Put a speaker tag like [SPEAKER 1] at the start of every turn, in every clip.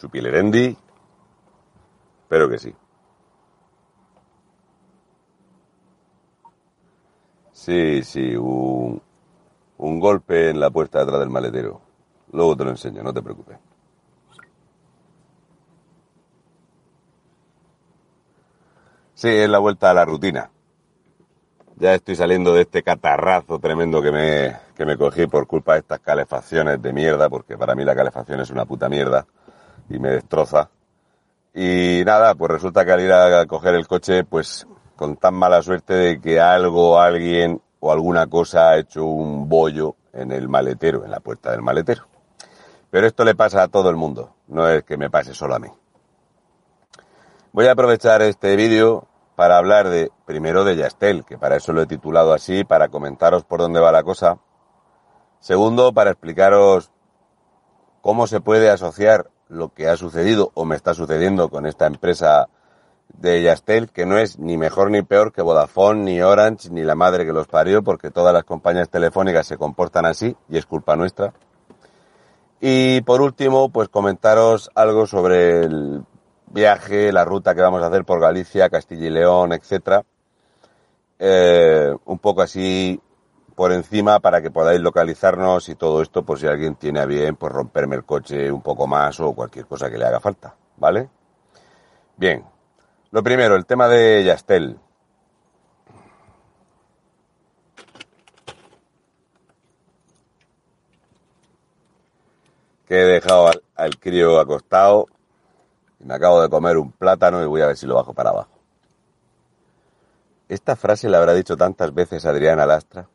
[SPEAKER 1] Chupilerendi. Espero que sí. Sí, sí, un, un golpe en la puerta de atrás del maletero. Luego te lo enseño, no te preocupes. Sí, es la vuelta a la rutina. Ya estoy saliendo de este catarrazo tremendo que me, que me cogí por culpa de estas calefacciones de mierda, porque para mí la calefacción es una puta mierda y me destroza. Y nada, pues resulta que al ir a coger el coche, pues con tan mala suerte de que algo, alguien o alguna cosa ha hecho un bollo en el maletero, en la puerta del maletero. Pero esto le pasa a todo el mundo, no es que me pase solo a mí. Voy a aprovechar este vídeo para hablar de, primero de Yastel, que para eso lo he titulado así, para comentaros por dónde va la cosa. Segundo, para explicaros cómo se puede asociar lo que ha sucedido o me está sucediendo con esta empresa de Yastel, que no es ni mejor ni peor que Vodafone, ni Orange, ni la madre que los parió, porque todas las compañías telefónicas se comportan así y es culpa nuestra. Y por último, pues comentaros algo sobre el viaje, la ruta que vamos a hacer por Galicia, Castilla y León, etcétera. Eh, un poco así por encima para que podáis localizarnos y todo esto, por si alguien tiene a bien, pues romperme el coche un poco más o cualquier cosa que le haga falta, ¿vale? Bien, lo primero, el tema de Yastel. Que he dejado al, al crío acostado y me acabo de comer un plátano y voy a ver si lo bajo para abajo. Esta frase la habrá dicho tantas veces Adriana Lastra.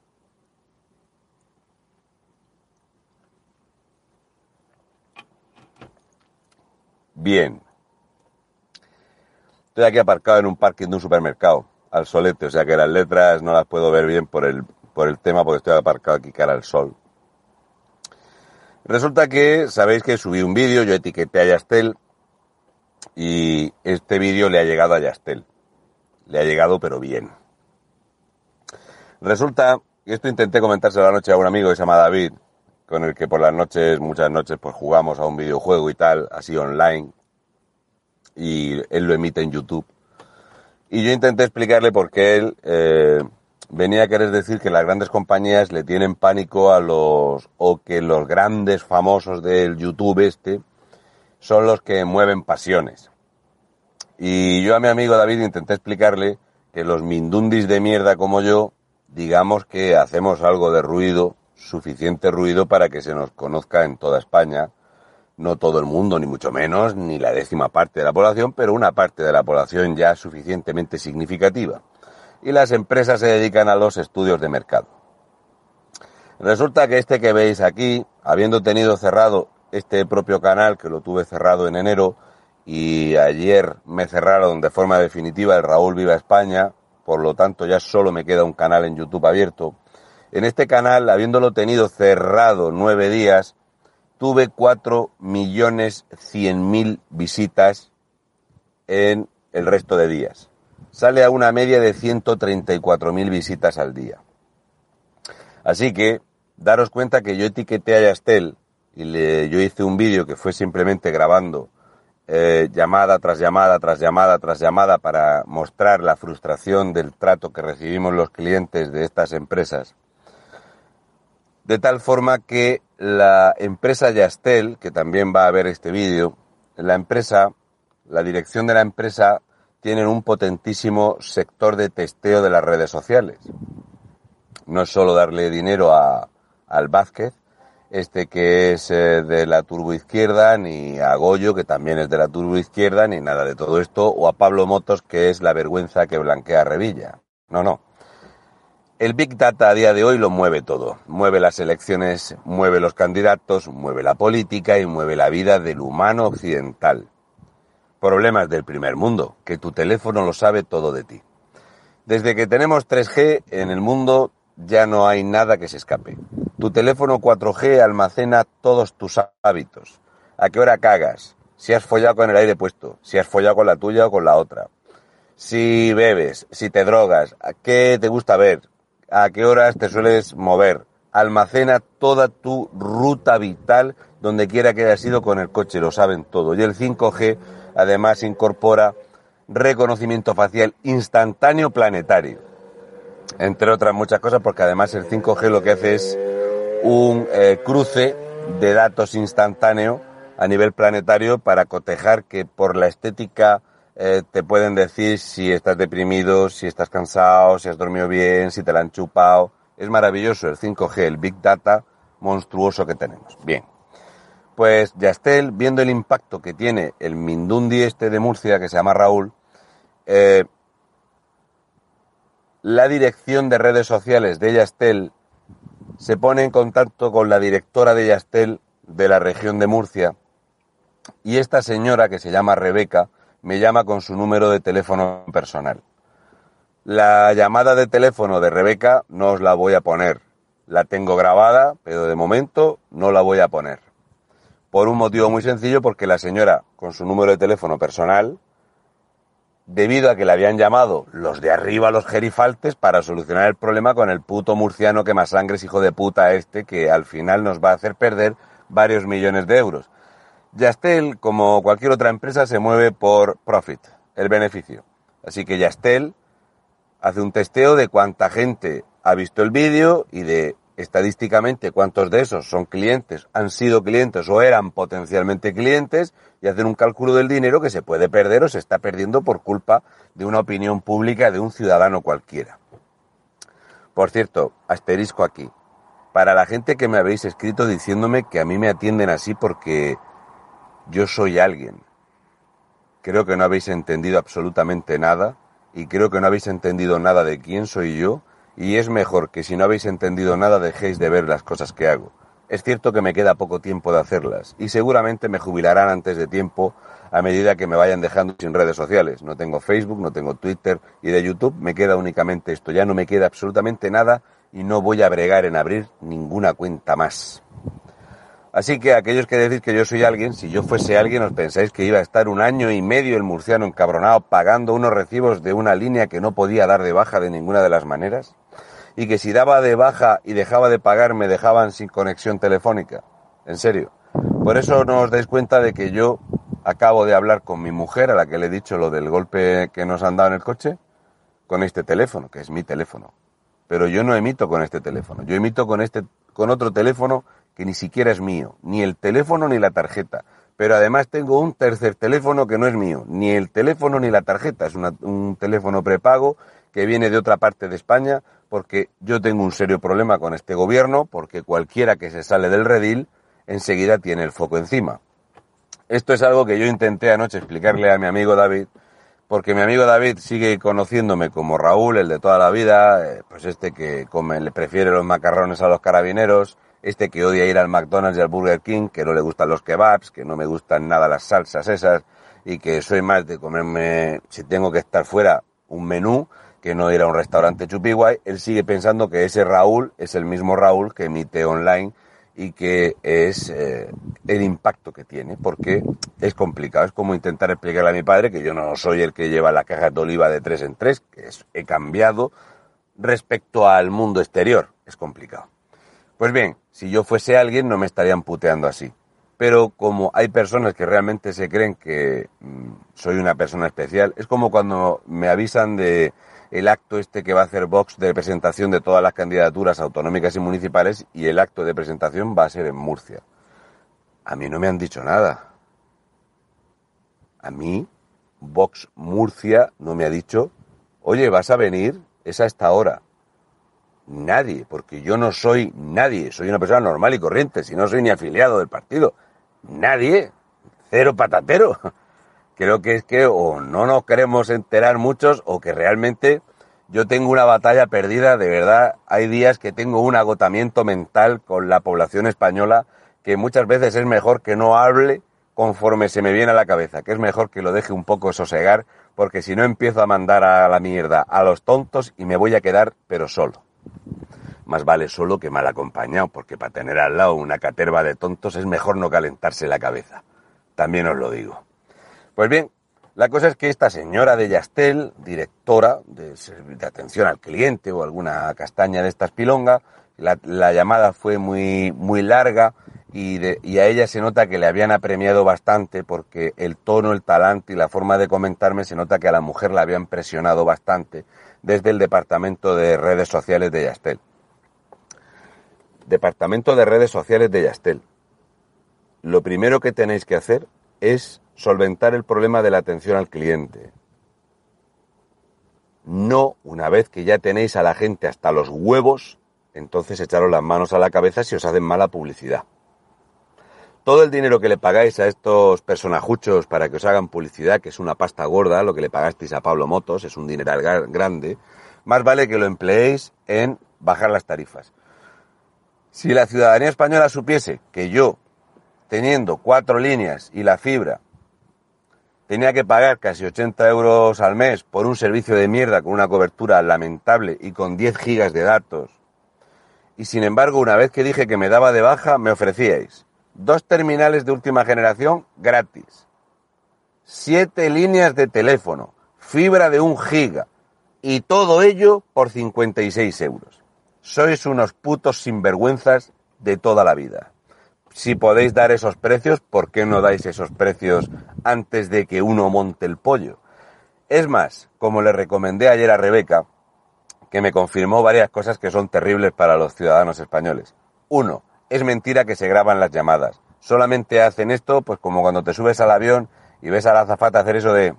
[SPEAKER 1] Bien. Estoy aquí aparcado en un parking de un supermercado, al solete, o sea que las letras no las puedo ver bien por el, por el tema porque estoy aparcado aquí cara al sol. Resulta que sabéis que subí un vídeo, yo etiqueté a Yastel y este vídeo le ha llegado a Yastel. Le ha llegado pero bien. Resulta, y esto intenté comentárselo la noche a un amigo que se llama David, con el que por las noches, muchas noches, pues jugamos a un videojuego y tal, así online, y él lo emite en YouTube. Y yo intenté explicarle por qué él eh, venía a querer decir que las grandes compañías le tienen pánico a los, o que los grandes famosos del YouTube este son los que mueven pasiones. Y yo a mi amigo David intenté explicarle que los mindundis de mierda como yo, digamos que hacemos algo de ruido, suficiente ruido para que se nos conozca en toda España. No todo el mundo, ni mucho menos, ni la décima parte de la población, pero una parte de la población ya suficientemente significativa. Y las empresas se dedican a los estudios de mercado. Resulta que este que veis aquí, habiendo tenido cerrado este propio canal, que lo tuve cerrado en enero, y ayer me cerraron de forma definitiva el Raúl Viva España, por lo tanto ya solo me queda un canal en YouTube abierto. En este canal, habiéndolo tenido cerrado nueve días, tuve cuatro millones cien mil visitas en el resto de días. Sale a una media de 134.000 visitas al día. Así que, daros cuenta que yo etiqueté a Yastel y yo hice un vídeo que fue simplemente grabando eh, llamada tras llamada tras llamada tras llamada para mostrar la frustración del trato que recibimos los clientes de estas empresas. De tal forma que la empresa Yastel, que también va a ver este vídeo, la empresa, la dirección de la empresa tienen un potentísimo sector de testeo de las redes sociales. No es solo darle dinero a, al Vázquez, este que es eh, de la turbo izquierda, ni a Goyo, que también es de la turbo izquierda, ni nada de todo esto, o a Pablo Motos, que es la vergüenza que blanquea Revilla. No, no. El Big Data a día de hoy lo mueve todo. Mueve las elecciones, mueve los candidatos, mueve la política y mueve la vida del humano occidental. Problemas del primer mundo, que tu teléfono lo sabe todo de ti. Desde que tenemos 3G en el mundo ya no hay nada que se escape. Tu teléfono 4G almacena todos tus hábitos. A qué hora cagas, si has follado con el aire puesto, si has follado con la tuya o con la otra. Si bebes, si te drogas, a qué te gusta ver, a qué horas te sueles mover. Almacena toda tu ruta vital donde quiera que hayas ido con el coche, lo saben todo. Y el 5G además incorpora reconocimiento facial instantáneo planetario entre otras muchas cosas, porque además el 5G lo que hace es un eh, cruce de datos instantáneo a nivel planetario para cotejar que por la estética eh, te pueden decir si estás deprimido, si estás cansado, si has dormido bien, si te la han chupado. Es maravilloso el 5G, el Big Data monstruoso que tenemos. Bien. Pues Yastel, viendo el impacto que tiene el Mindundi este de Murcia, que se llama Raúl, eh, la dirección de redes sociales de Yastel se pone en contacto con la directora de Yastel de la región de Murcia y esta señora que se llama Rebeca me llama con su número de teléfono personal. La llamada de teléfono de Rebeca no os la voy a poner. La tengo grabada, pero de momento no la voy a poner. Por un motivo muy sencillo, porque la señora, con su número de teléfono personal, debido a que le habían llamado los de arriba, los gerifaltes, para solucionar el problema con el puto murciano que más sangre es hijo de puta este, que al final nos va a hacer perder varios millones de euros. Yastel, como cualquier otra empresa, se mueve por profit, el beneficio. Así que Yastel hace un testeo de cuánta gente ha visto el vídeo y de estadísticamente cuántos de esos son clientes, han sido clientes o eran potencialmente clientes y hacer un cálculo del dinero que se puede perder o se está perdiendo por culpa de una opinión pública de un ciudadano cualquiera. Por cierto, asterisco aquí. Para la gente que me habéis escrito diciéndome que a mí me atienden así porque yo soy alguien. Creo que no habéis entendido absolutamente nada y creo que no habéis entendido nada de quién soy yo y es mejor que si no habéis entendido nada dejéis de ver las cosas que hago. Es cierto que me queda poco tiempo de hacerlas y seguramente me jubilarán antes de tiempo a medida que me vayan dejando sin redes sociales. No tengo Facebook, no tengo Twitter y de YouTube me queda únicamente esto. Ya no me queda absolutamente nada y no voy a bregar en abrir ninguna cuenta más. Así que aquellos que decís que yo soy alguien, si yo fuese alguien os pensáis que iba a estar un año y medio el murciano encabronado pagando unos recibos de una línea que no podía dar de baja de ninguna de las maneras y que si daba de baja y dejaba de pagar me dejaban sin conexión telefónica. En serio. Por eso no os dais cuenta de que yo acabo de hablar con mi mujer, a la que le he dicho lo del golpe que nos han dado en el coche, con este teléfono, que es mi teléfono. Pero yo no emito con este teléfono. Yo emito con este, con otro teléfono que ni siquiera es mío. Ni el teléfono ni la tarjeta. Pero además tengo un tercer teléfono que no es mío. Ni el teléfono ni la tarjeta. Es un teléfono prepago que viene de otra parte de España porque yo tengo un serio problema con este gobierno, porque cualquiera que se sale del redil enseguida tiene el foco encima. Esto es algo que yo intenté anoche explicarle a mi amigo David, porque mi amigo David sigue conociéndome como Raúl, el de toda la vida, eh, pues este que come, le prefiere los macarrones a los carabineros, este que odia ir al McDonald's y al Burger King, que no le gustan los kebabs, que no me gustan nada las salsas esas, y que soy más de comerme, si tengo que estar fuera, un menú que no ir a un restaurante chupiguay, él sigue pensando que ese Raúl es el mismo Raúl que emite online y que es eh, el impacto que tiene, porque es complicado. Es como intentar explicarle a mi padre que yo no soy el que lleva la caja de oliva de tres en tres, que he cambiado respecto al mundo exterior. Es complicado. Pues bien, si yo fuese alguien no me estarían puteando así. Pero como hay personas que realmente se creen que mm, soy una persona especial, es como cuando me avisan de el acto este que va a hacer Vox de presentación de todas las candidaturas autonómicas y municipales y el acto de presentación va a ser en Murcia. A mí no me han dicho nada. A mí, Vox Murcia no me ha dicho, oye, vas a venir, es a esta hora. Nadie, porque yo no soy nadie, soy una persona normal y corriente, si no soy ni afiliado del partido. Nadie, cero patatero. Creo que es que o no nos queremos enterar muchos o que realmente yo tengo una batalla perdida, de verdad, hay días que tengo un agotamiento mental con la población española que muchas veces es mejor que no hable conforme se me viene a la cabeza, que es mejor que lo deje un poco sosegar, porque si no empiezo a mandar a la mierda a los tontos y me voy a quedar pero solo. Más vale solo que mal acompañado, porque para tener al lado una caterva de tontos es mejor no calentarse la cabeza. También os lo digo. Pues bien, la cosa es que esta señora de Yastel, directora de, de atención al cliente o alguna castaña de estas pilonga, la, la llamada fue muy, muy larga y, de, y, a ella se nota que le habían apremiado bastante porque el tono, el talante y la forma de comentarme se nota que a la mujer la habían presionado bastante desde el departamento de redes sociales de Yastel. Departamento de redes sociales de Yastel. Lo primero que tenéis que hacer es solventar el problema de la atención al cliente. No, una vez que ya tenéis a la gente hasta los huevos, entonces echaros las manos a la cabeza si os hacen mala publicidad. Todo el dinero que le pagáis a estos personajuchos para que os hagan publicidad, que es una pasta gorda, lo que le pagasteis a Pablo Motos, es un dineral grande, más vale que lo empleéis en bajar las tarifas. Si la ciudadanía española supiese que yo, teniendo cuatro líneas y la fibra, tenía que pagar casi 80 euros al mes por un servicio de mierda con una cobertura lamentable y con 10 gigas de datos. Y sin embargo, una vez que dije que me daba de baja, me ofrecíais dos terminales de última generación gratis, siete líneas de teléfono, fibra de un giga y todo ello por 56 euros. Sois unos putos sinvergüenzas de toda la vida si podéis dar esos precios, ¿por qué no dais esos precios antes de que uno monte el pollo? Es más, como le recomendé ayer a Rebeca, que me confirmó varias cosas que son terribles para los ciudadanos españoles. Uno, es mentira que se graban las llamadas. Solamente hacen esto, pues como cuando te subes al avión y ves a la azafata hacer eso de...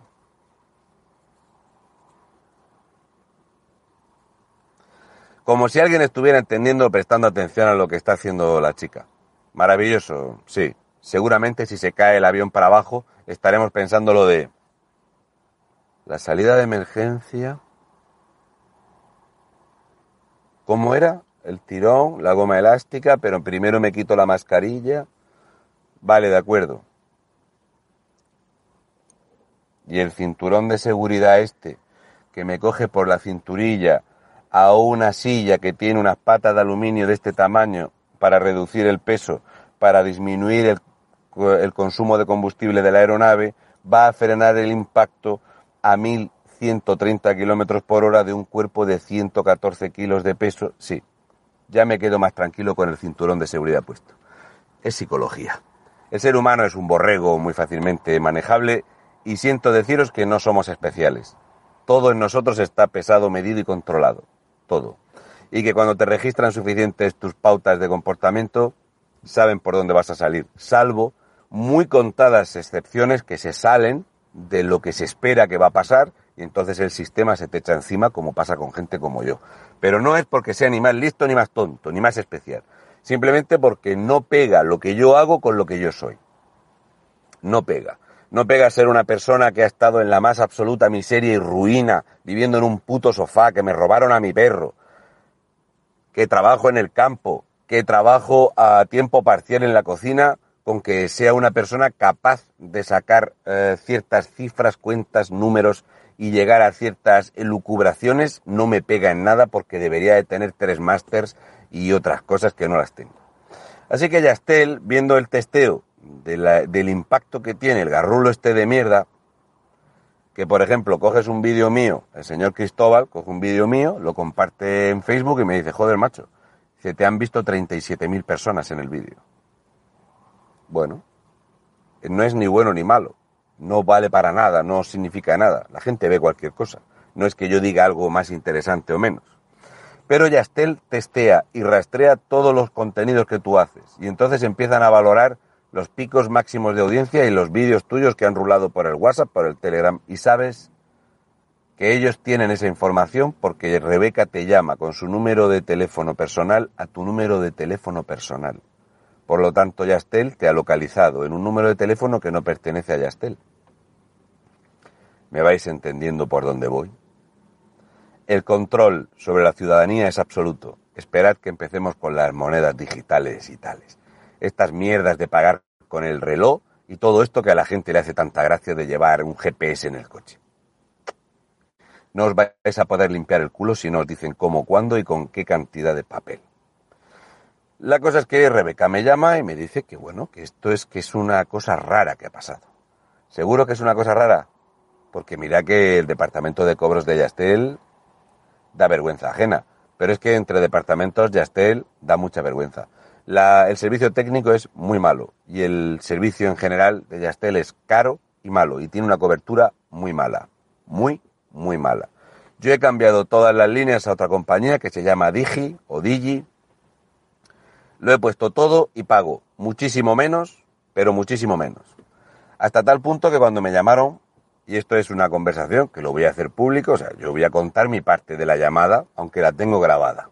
[SPEAKER 1] Como si alguien estuviera entendiendo o prestando atención a lo que está haciendo la chica. Maravilloso, sí. Seguramente si se cae el avión para abajo estaremos pensando lo de la salida de emergencia. ¿Cómo era? El tirón, la goma elástica, pero primero me quito la mascarilla. Vale, de acuerdo. Y el cinturón de seguridad este, que me coge por la cinturilla a una silla que tiene unas patas de aluminio de este tamaño para reducir el peso, para disminuir el, consumo de combustible de la aeronave, va a frenar el impacto a 1.130 kilómetros por hora de un cuerpo de 114 kilos de peso. Sí, ya me quedo más tranquilo con el cinturón de seguridad puesto. Es psicología. El ser humano es un borrego muy fácilmente manejable y siento deciros que no somos especiales. Todo en nosotros está pesado, medido y controlado. Todo y que cuando te registran suficientes tus pautas de comportamiento, saben por dónde vas a salir, salvo muy contadas excepciones que se salen de lo que se espera que va a pasar y entonces el sistema se te echa encima como pasa con gente como yo. Pero no es porque sea ni más listo ni más tonto, ni más especial. Simplemente porque no pega lo que yo hago con lo que yo soy. No pega. No pega ser una persona que ha estado en la más absoluta miseria y ruina, viviendo en un puto sofá, que me robaron a mi perro, que trabajo en el campo, que trabajo a tiempo parcial en la cocina, con que sea una persona capaz de sacar eh, ciertas cifras, cuentas, números y llegar a ciertas elucubraciones no me pega en nada porque debería de tener tres másters y otras cosas que no las tengo. Así que Yastel, viendo el testeo de la- del impacto que tiene el garrulo este de mierda, que por ejemplo coges un vídeo mío, el señor Cristóbal coge un vídeo mío, lo comparte en Facebook y me dice, joder macho, se te han visto 37.000 personas en el vídeo. Bueno, no es ni bueno ni malo, no vale para nada, no significa nada, la gente ve cualquier cosa, no es que yo diga algo más interesante o menos. Pero Yastel testea y rastrea todos los contenidos que tú haces y entonces empiezan a valorar los picos máximos de audiencia y los vídeos tuyos que han rulado por el WhatsApp, por el Telegram y sabes que ellos tienen esa información porque Rebeca te llama con su número de teléfono personal a tu número de teléfono personal. Por lo tanto, Yastel te ha localizado en un número de teléfono que no pertenece a Yastel. ¿Me vais entendiendo por dónde voy? El control sobre la ciudadanía es absoluto. Esperad que empecemos con las monedas digitales y tales. Estas mierdas de pagar con el reloj y todo esto que a la gente le hace tanta gracia de llevar un GPS en el coche. No os vais a poder limpiar el culo si no os dicen cómo, cuándo y con qué cantidad de papel. La cosa es que Rebeca me llama y me dice que bueno, que esto es que es una cosa rara que ha pasado. ¿Seguro que es una cosa rara? Porque mira que el departamento de cobros de Yastel da vergüenza ajena. Pero es que entre departamentos Yastel da mucha vergüenza. El servicio técnico es muy malo y el servicio en general de Yastel es caro y malo y tiene una cobertura muy mala. Muy, muy mala. Yo he cambiado todas las líneas a otra compañía que se llama Digi o Digi. Lo he puesto todo y pago muchísimo menos, pero muchísimo menos. Hasta tal punto que cuando me llamaron, y esto es una conversación que lo voy a hacer público, o sea, yo voy a contar mi parte de la llamada, aunque la tengo grabada.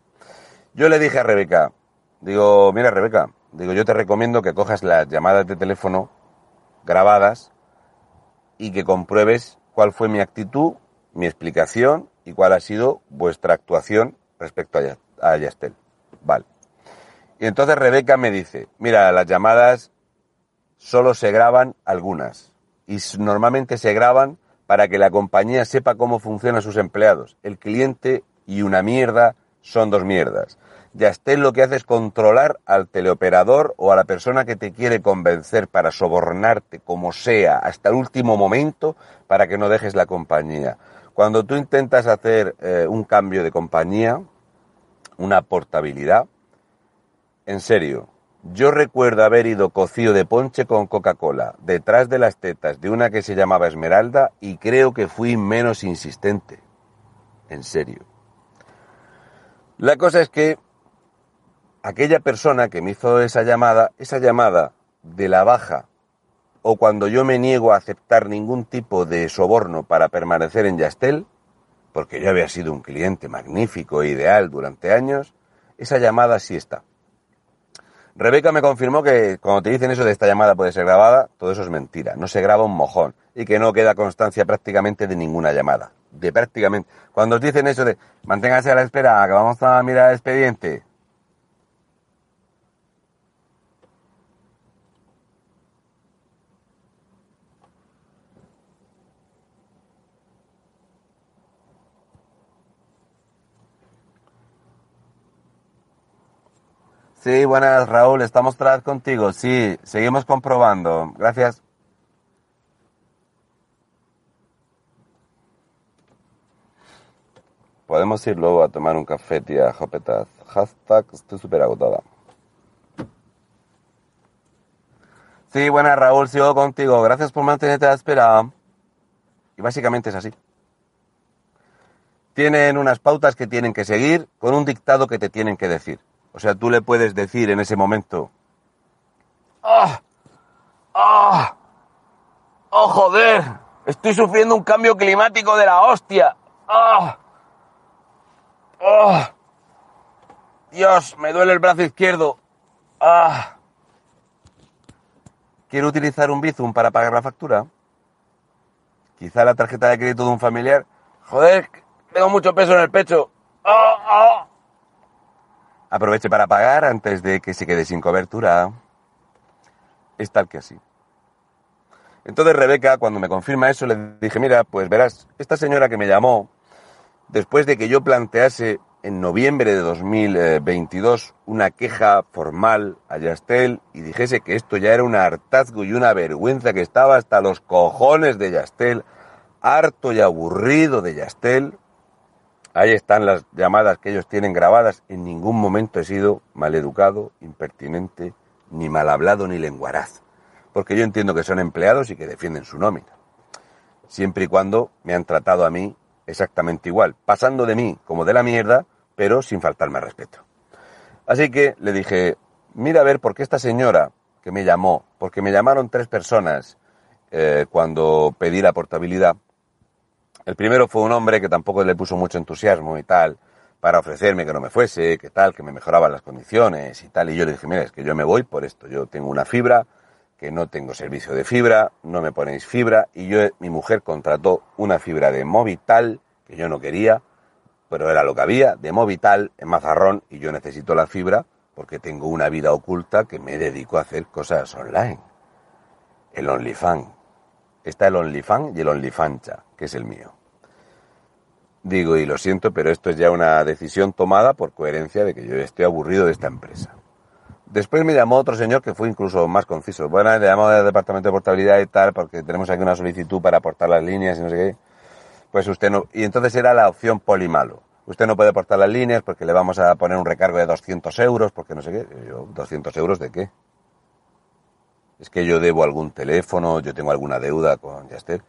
[SPEAKER 1] Yo le dije a Rebeca, digo, mira Rebeca, digo, yo te recomiendo que cojas las llamadas de teléfono grabadas y que compruebes cuál fue mi actitud, mi explicación y cuál ha sido vuestra actuación respecto a, Ya- a Yastel. Vale. Y entonces Rebeca me dice, mira, las llamadas solo se graban algunas y normalmente se graban para que la compañía sepa cómo funcionan sus empleados. El cliente y una mierda son dos mierdas. Yastel lo que hace es controlar al teleoperador o a la persona que te quiere convencer para sobornarte como sea hasta el último momento para que no dejes la compañía. Cuando tú intentas hacer eh, un cambio de compañía, una portabilidad, en serio, yo recuerdo haber ido cocido de ponche con Coca-Cola detrás de las tetas de una que se llamaba Esmeralda y creo que fui menos insistente. En serio. La cosa es que aquella persona que me hizo esa llamada, esa llamada de la baja o cuando yo me niego a aceptar ningún tipo de soborno para permanecer en Yastel, porque yo había sido un cliente magnífico e ideal durante años, esa llamada sí está. Rebeca me confirmó que cuando te dicen eso de esta llamada puede ser grabada, todo eso es mentira. No se graba un mojón y que no queda constancia prácticamente de ninguna llamada. De prácticamente. Cuando os dicen eso de manténgase a la espera, que vamos a mirar el expediente. Sí, buenas, Raúl, estamos vez contigo. Sí, seguimos comprobando. Gracias. Podemos ir luego a tomar un café, tía Jopetaz. Hashtag, estoy súper agotada. Sí, buenas, Raúl, sigo contigo. Gracias por mantenerte a la espera. Y básicamente es así. Tienen unas pautas que tienen que seguir con un dictado que te tienen que decir. O sea, tú le puedes decir en ese momento, ¡Ah! ¡Ah! ¡Oh, joder! Estoy sufriendo un cambio climático de la hostia. ¡Ah! ¡Ah! Dios, me duele el brazo izquierdo. ¡Ah! ¿Quiero utilizar un Bizum para pagar la factura? Quizá la tarjeta de crédito de un familiar. Joder, tengo mucho peso en el pecho. ¡Ah! ¡Ah! Aproveche para pagar antes de que se quede sin cobertura. Es tal que así. Entonces Rebeca, cuando me confirma eso, le dije, mira, pues verás, esta señora que me llamó, después de que yo plantease en noviembre de 2022 una queja formal a Yastel y dijese que esto ya era un hartazgo y una vergüenza, que estaba hasta los cojones de Yastel, harto y aburrido de Yastel, ahí están las llamadas que ellos tienen grabadas, en ningún momento he sido maleducado, impertinente, ni mal hablado, ni lenguaraz porque yo entiendo que son empleados y que defienden su nómina. Siempre y cuando me han tratado a mí exactamente igual, pasando de mí como de la mierda, pero sin faltarme respeto. Así que le dije, mira a ver, por qué esta señora que me llamó, porque me llamaron tres personas eh, cuando pedí la portabilidad. El primero fue un hombre que tampoco le puso mucho entusiasmo y tal, para ofrecerme que no me fuese, que tal, que me mejoraban las condiciones y tal. Y yo le dije, mira, es que yo me voy por esto. Yo tengo una fibra, que no tengo servicio de fibra, no me ponéis fibra y yo, mi mujer contrató una fibra de Movital que yo no quería, pero era lo que había, de Movital en Mazarrón y yo necesito la fibra porque tengo una vida oculta que me dedico a hacer cosas online. El OnlyFans. Está el OnlyFans y el OnlyFancha, que es el mío. Digo, y lo siento, pero esto es ya una decisión tomada por coherencia de que yo estoy aburrido de esta empresa. Después me llamó otro señor que fue incluso más conciso. Bueno, le llamó del departamento de portabilidad y tal, porque tenemos aquí una solicitud para aportar las líneas y no sé qué. Pues usted no. Y entonces era la opción polimalo. Usted no puede aportar las líneas porque le vamos a poner un recargo de 200 euros, porque no sé qué. yo, ¿200 euros de qué? Es que yo debo algún teléfono, yo tengo alguna deuda con Yaster.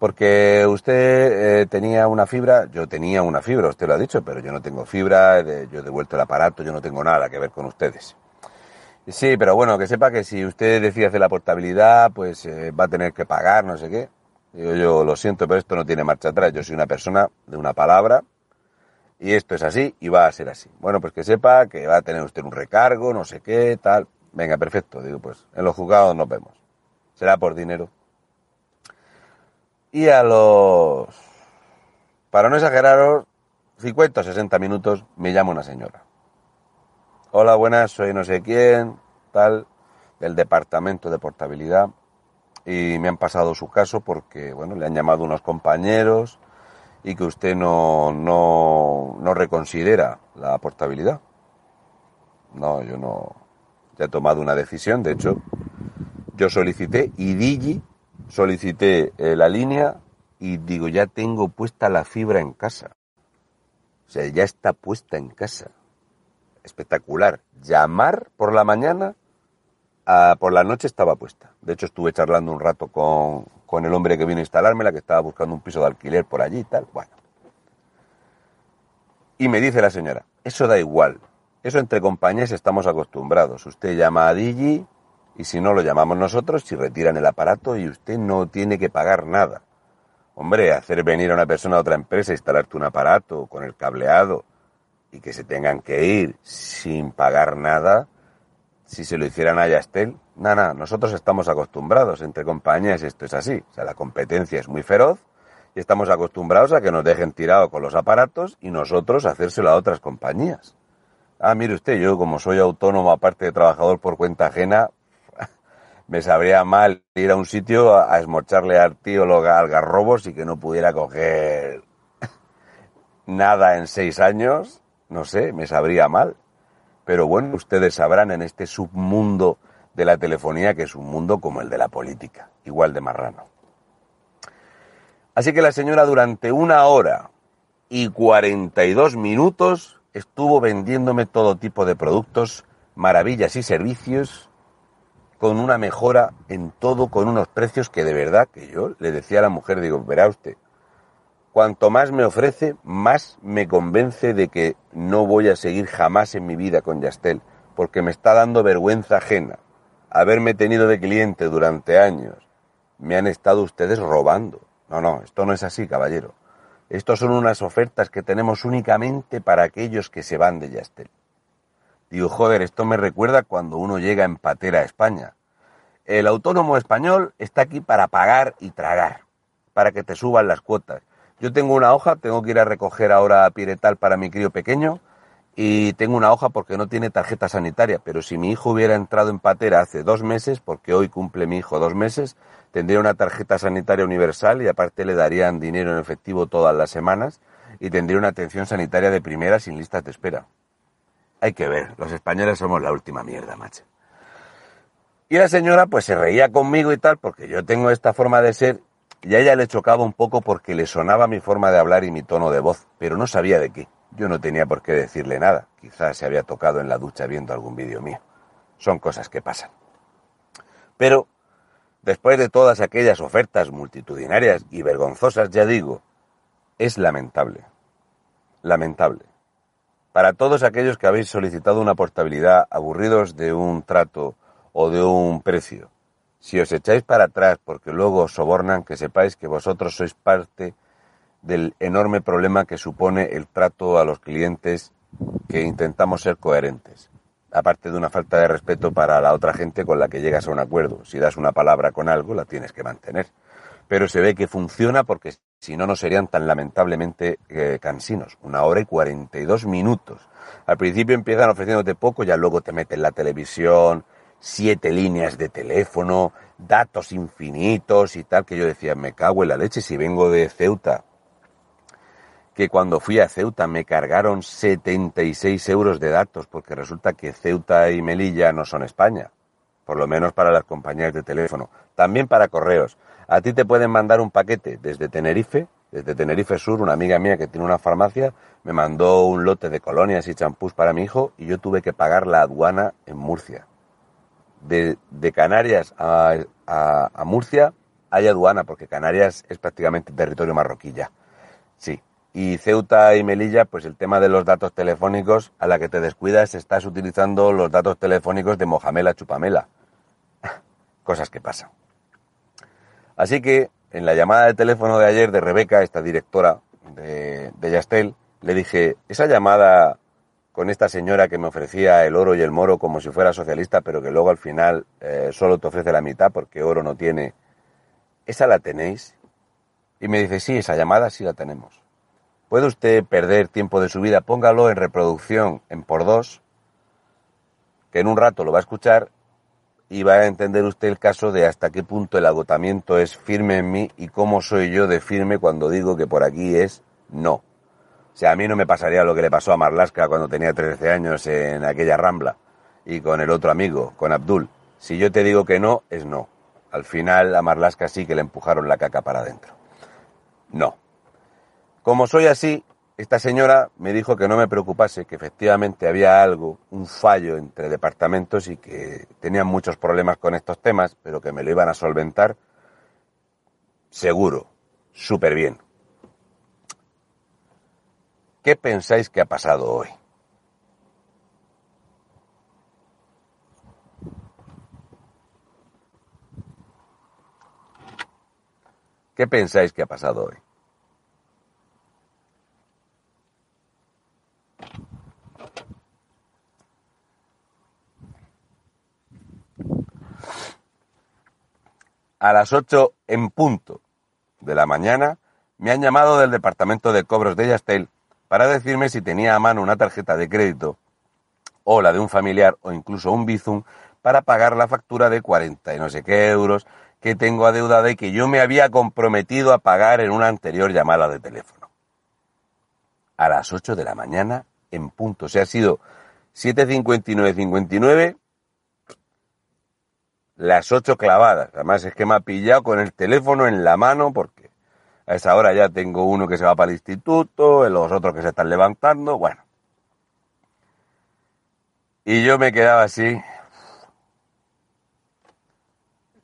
[SPEAKER 1] Porque usted eh, tenía una fibra, yo tenía una fibra, usted lo ha dicho, pero yo no tengo fibra, yo he devuelto el aparato, yo no tengo nada que ver con ustedes. Sí, pero bueno, que sepa que si usted decide hacer la portabilidad, pues eh, va a tener que pagar, no sé qué. Yo, yo lo siento, pero esto no tiene marcha atrás. Yo soy una persona de una palabra y esto es así y va a ser así. Bueno, pues que sepa que va a tener usted un recargo, no sé qué, tal. Venga, perfecto. Digo, pues en los juzgados nos vemos. Será por dinero. Y a los... Para no exageraros, 50 o 60 minutos me llama una señora hola, buenas, soy no sé quién, tal, del departamento de portabilidad, y me han pasado su caso porque, bueno, le han llamado unos compañeros y que usted no, no, no reconsidera la portabilidad. No, yo no, ya he tomado una decisión, de hecho, yo solicité y Digi solicité eh, la línea y digo, ya tengo puesta la fibra en casa. O sea, ya está puesta en casa espectacular. Llamar por la mañana, por la noche estaba puesta. De hecho, estuve charlando un rato con, con el hombre que vino a instalármela, que estaba buscando un piso de alquiler por allí y tal. Bueno. Y me dice la señora, eso da igual. Eso entre compañías estamos acostumbrados. Usted llama a Digi y si no lo llamamos nosotros, si retiran el aparato y usted no tiene que pagar nada. Hombre, hacer venir a una persona a otra empresa, instalarte un aparato con el cableado, y que se tengan que ir sin pagar nada, si se lo hicieran a Yastel, nada, nosotros estamos acostumbrados entre compañías, esto es así, o sea, la competencia es muy feroz y estamos acostumbrados a que nos dejen tirado con los aparatos y nosotros hacérselo a otras compañías. Ah, mire usted, yo como soy autónomo, aparte de trabajador por cuenta ajena, me sabría mal ir a un sitio a, esmocharle al tío los algarrobos y que no pudiera coger nada en seis años no sé, me sabría mal. Pero bueno, ustedes sabrán en este submundo de la telefonía que es un mundo como el de la política, igual de marrano. Así que la señora durante una hora y 42 minutos estuvo vendiéndome todo tipo de productos, maravillas y servicios con una mejora en todo, con unos precios que de verdad que yo le decía a la mujer, digo, verá usted, Cuanto más me ofrece, más me convence de que no voy a seguir jamás en mi vida con Yastel, porque me está dando vergüenza ajena haberme tenido de cliente durante años. Me han estado ustedes robando. No, no, esto no es así, caballero. Estos son unas ofertas que tenemos únicamente para aquellos que se van de Yastel. Digo, joder, esto me recuerda cuando uno llega en patera a España. El autónomo español está aquí para pagar y tragar, para que te suban las cuotas. Yo tengo una hoja, tengo que ir a recoger ahora a Piretal para mi crío pequeño y tengo una hoja porque no tiene tarjeta sanitaria, pero si mi hijo hubiera entrado en patera hace dos meses, porque hoy cumple mi hijo dos meses, tendría una tarjeta sanitaria universal y aparte le darían dinero en efectivo todas las semanas y tendría una atención sanitaria de primera sin listas de espera. Hay que ver, los españoles somos la última mierda, macho. Y la señora pues se reía conmigo y tal, porque yo tengo esta forma de ser, y a ella le chocaba un poco porque le sonaba mi forma de hablar y mi tono de voz, pero no sabía de qué. Yo no tenía por qué decirle nada, quizás se había tocado en la ducha viendo algún vídeo mío. Son cosas que pasan. Pero, después de todas aquellas ofertas multitudinarias y vergonzosas, ya digo, es lamentable. Lamentable. Para todos aquellos que habéis solicitado una portabilidad aburridos de un trato o de un precio, si os echáis para atrás porque luego os sobornan, que sepáis que vosotros sois parte del enorme problema que supone el trato a los clientes que intentamos ser coherentes. Aparte de una falta de respeto para la otra gente con la que llegas a un acuerdo. Si das una palabra con algo, la tienes que mantener. Pero se ve que funciona porque si no, no serían tan lamentablemente eh, cansinos. Una hora y 42 minutos. Al principio empiezan ofreciéndote poco, ya luego te meten la televisión, siete líneas de teléfono, datos infinitos y tal, que yo decía, me cago en la leche si vengo de Ceuta que cuando fui a Ceuta me cargaron 76 euros de datos, porque resulta que Ceuta y Melilla no son España, por lo menos para las compañías de teléfono, también para correos. A ti te pueden mandar un paquete desde Tenerife, desde Tenerife Sur, una amiga mía que tiene una farmacia, me mandó un lote de colonias y champús para mi hijo y yo tuve que pagar la aduana en Murcia. De, Canarias a, a Murcia hay aduana, porque Canarias es prácticamente territorio marroquí ya. Sí, y Ceuta y Melilla, pues el tema de los datos telefónicos, a la que te descuidas estás utilizando los datos telefónicos de Mojamela Chupamela. Cosas que pasan. Así que en la llamada de teléfono de ayer de Rebeca, esta directora de, de Yastel, le dije, esa llamada con esta señora que me ofrecía el oro y el moro como si fuera socialista, pero que luego al final eh, solo te ofrece la mitad porque oro no tiene, ¿esa la tenéis? Y me dice, sí, esa llamada sí la tenemos. ¿Puede usted perder tiempo de su vida? Póngalo en reproducción en por dos, que en un rato lo va a escuchar y va a entender usted el caso de hasta qué punto el agotamiento es firme en mí y cómo soy yo de firme cuando digo que por aquí es no. O sea, a mí no me pasaría lo que le pasó a Marlaska cuando tenía 13 años en aquella rambla y con el otro amigo, con Abdul. Si yo te digo que no, es no. Al final a Marlaska sí que le empujaron la caca para adentro. No. Como soy así, esta señora me dijo que no me preocupase, que efectivamente había algo, un fallo entre departamentos y que tenían muchos problemas con estos temas, pero que me lo iban a solventar seguro, súper bien. ¿Qué pensáis que ha pasado hoy? ¿Qué pensáis que ha pasado hoy? A las 8 en punto de la mañana me han llamado del departamento de cobros de Yastel para decirme si tenía a mano una tarjeta de crédito o la de un familiar o incluso un Bizum para pagar la factura de 40 y no sé qué euros que tengo adeudada y que yo me había comprometido a pagar en una anterior llamada de teléfono. A las 8 de la mañana en punto. O sea, ha sido 7.59.59 las ocho clavadas. Además es que me ha pillado con el teléfono en la mano porque a esa hora ya tengo uno que se va para el instituto, los otros que se están levantando, bueno. Y yo me quedaba así.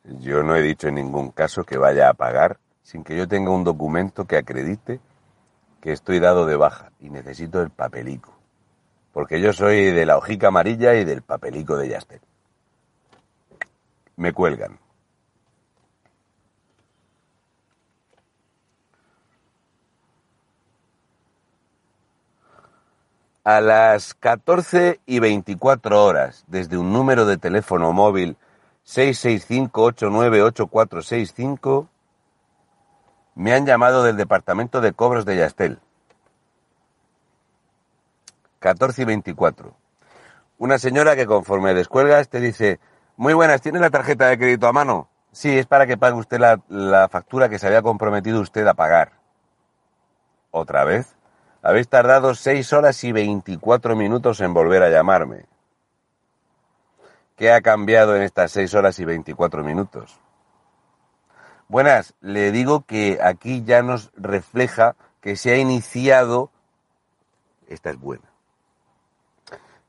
[SPEAKER 1] Yo no he dicho en ningún caso que vaya a pagar sin que yo tenga un documento que acredite que estoy dado de baja y necesito el papelico. Porque yo soy de la hojica amarilla y del papelico de Yastel me cuelgan. A las 14 y 24 horas, desde un número de teléfono móvil 665-898465, me han llamado del Departamento de Cobros de Yastel. 14 y 24. Una señora que conforme descuelgas te dice, muy buenas, ¿tiene la tarjeta de crédito a mano? Sí, es para que pague usted la, la factura que se había comprometido usted a pagar. ¿Otra vez? Habéis tardado 6 horas y 24 minutos en volver a llamarme. ¿Qué ha cambiado en estas 6 horas y 24 minutos? Buenas, le digo que aquí ya nos refleja que se ha iniciado, esta es buena,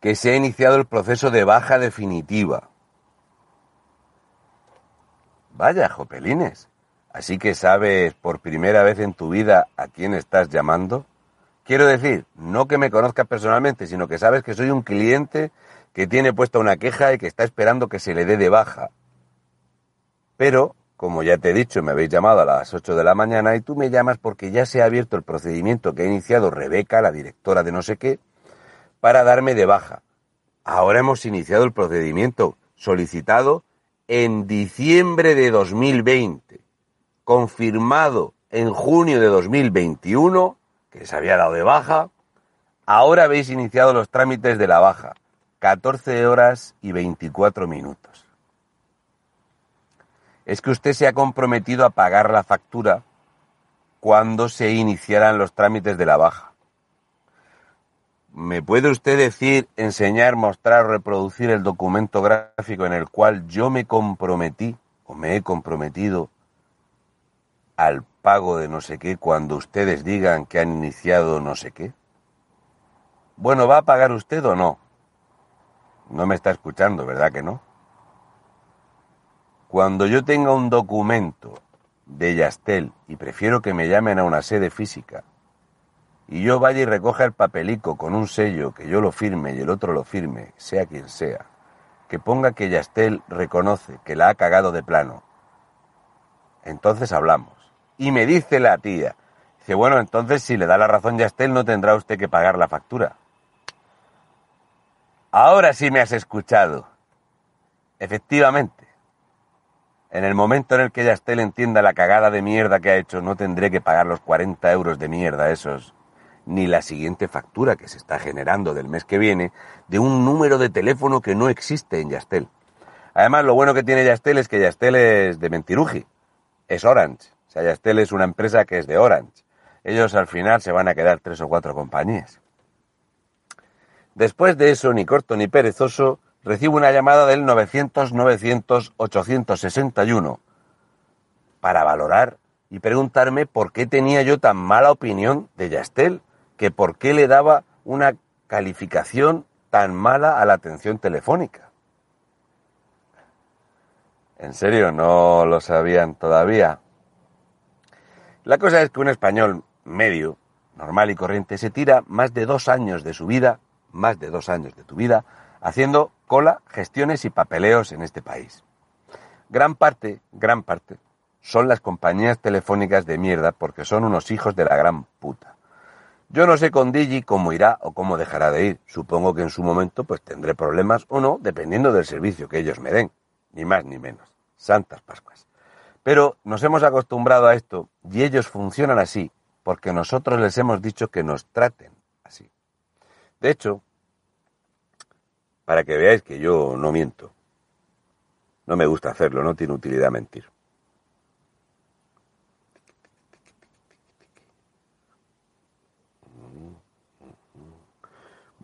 [SPEAKER 1] que se ha iniciado el proceso de baja definitiva. Vaya, Jopelines. Así que sabes por primera vez en tu vida a quién estás llamando. Quiero decir, no que me conozcas personalmente, sino que sabes que soy un cliente que tiene puesta una queja y que está esperando que se le dé de baja. Pero, como ya te he dicho, me habéis llamado a las 8 de la mañana y tú me llamas porque ya se ha abierto el procedimiento que ha iniciado Rebeca, la directora de no sé qué, para darme de baja. Ahora hemos iniciado el procedimiento solicitado en diciembre de 2020, confirmado en junio de 2021, que se había dado de baja. Ahora habéis iniciado los trámites de la baja. 14 horas y 24 minutos. Es que usted se ha comprometido a pagar la factura cuando se iniciaran los trámites de la baja. ¿Me puede usted decir, enseñar, mostrar reproducir el documento gráfico en el cual yo me comprometí o me he comprometido al pago de no sé qué cuando ustedes digan que han iniciado no sé qué? Bueno, ¿va a pagar usted o no? No me está escuchando, ¿verdad que no? Cuando yo tenga un documento de Yastel y prefiero que me llamen a una sede física y yo vaya y recoja el papelico con un sello, que yo lo firme y el otro lo firme, sea quien sea, que ponga que Yastel reconoce que la ha cagado de plano, entonces hablamos. Y me dice la tía, dice, bueno, entonces si le da la razón Yastel no tendrá usted que pagar la factura. Ahora sí me has escuchado. Efectivamente. En el momento en el que Yastel entienda la cagada de mierda que ha hecho, no tendré que pagar los 40 euros de mierda esos, ni la siguiente factura que se está generando del mes que viene de un número de teléfono que no existe en Yastel. Además, lo bueno que tiene Yastel es que Yastel es de Mentiruji, es Orange. O sea, Yastel es una empresa que es de Orange. Ellos al final se van a quedar tres o cuatro compañías. Después de eso, ni corto ni perezoso, recibo una llamada del 900-900-861 para valorar y preguntarme por qué tenía yo tan mala opinión de Yastel, que por qué le daba una calificación tan mala a la atención telefónica. En serio, no lo sabían todavía. La cosa es que un español medio, normal y corriente, se tira más de dos años de su vida, más de dos años de tu vida, haciendo cola, gestiones y papeleos en este país. Gran parte, gran parte, son las compañías telefónicas de mierda porque son unos hijos de la gran puta. Yo no sé con Digi cómo irá o cómo dejará de ir. Supongo que en su momento pues tendré problemas o no, dependiendo del servicio que ellos me den. Ni más ni menos. Santas Pascuas. Pero nos hemos acostumbrado a esto y ellos funcionan así porque nosotros les hemos dicho que nos traten así. De hecho, para que veáis que yo no miento, no me gusta hacerlo, no tiene utilidad mentir.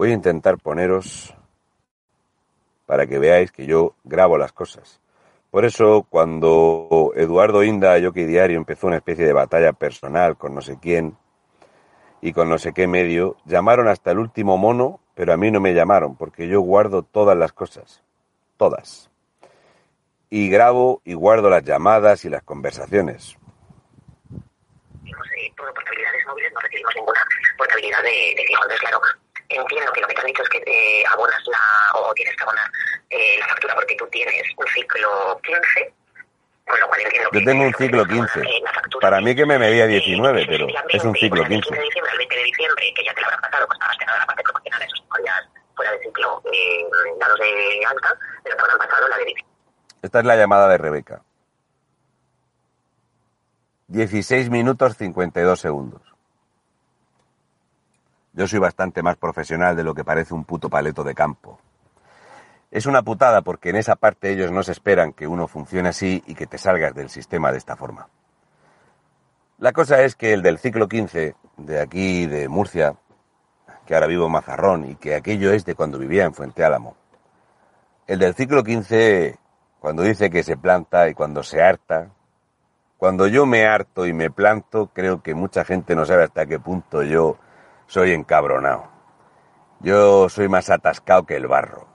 [SPEAKER 1] Voy a intentar poneros para que veáis que yo grabo las cosas. Por eso, cuando Eduardo Inda, Yoki Diario, empezó una especie de batalla personal con no sé quién y con no sé qué medio, llamaron hasta el último mono, pero a mí no me llamaron, porque yo guardo todas las cosas. Todas. Y grabo y guardo las llamadas y las conversaciones.
[SPEAKER 2] móviles no ninguna de, entiendo que lo que te han dicho es que te abonas la, o tienes que abonar eh, la factura porque tú tienes un ciclo 15, con lo cual entiendo que...
[SPEAKER 1] Yo tengo un ciclo 15.
[SPEAKER 2] eh,
[SPEAKER 1] Para mí que me medía
[SPEAKER 2] eh,
[SPEAKER 1] 19,
[SPEAKER 2] que
[SPEAKER 1] pero es un
[SPEAKER 2] 20,
[SPEAKER 1] ciclo
[SPEAKER 2] pues, del
[SPEAKER 1] 15.
[SPEAKER 2] 15 de diciembre al 20 de diciembre, que ya te lo habrán pasado, pues estabas teniendo la parte promocional, esos cinco días fuera de ciclo eh, dados de alta, pero te habrán pasado la de diciembre.
[SPEAKER 1] Esta es la llamada de Rebeca. 16 minutos 52 segundos. Yo soy bastante más profesional de lo que parece un puto paleto de campo. Es una putada porque en esa parte ellos no se esperan que uno funcione así y que te salgas del sistema de esta forma. La cosa es que el del ciclo 15, de aquí, de Murcia, que ahora vivo en Mazarrón y que aquello es de cuando vivía en Fuente Álamo. El del ciclo 15, cuando dice que se planta y cuando se harta, cuando yo me harto y me planto, creo que mucha gente no sabe hasta qué punto yo soy encabronado. Yo soy más atascado que el barro.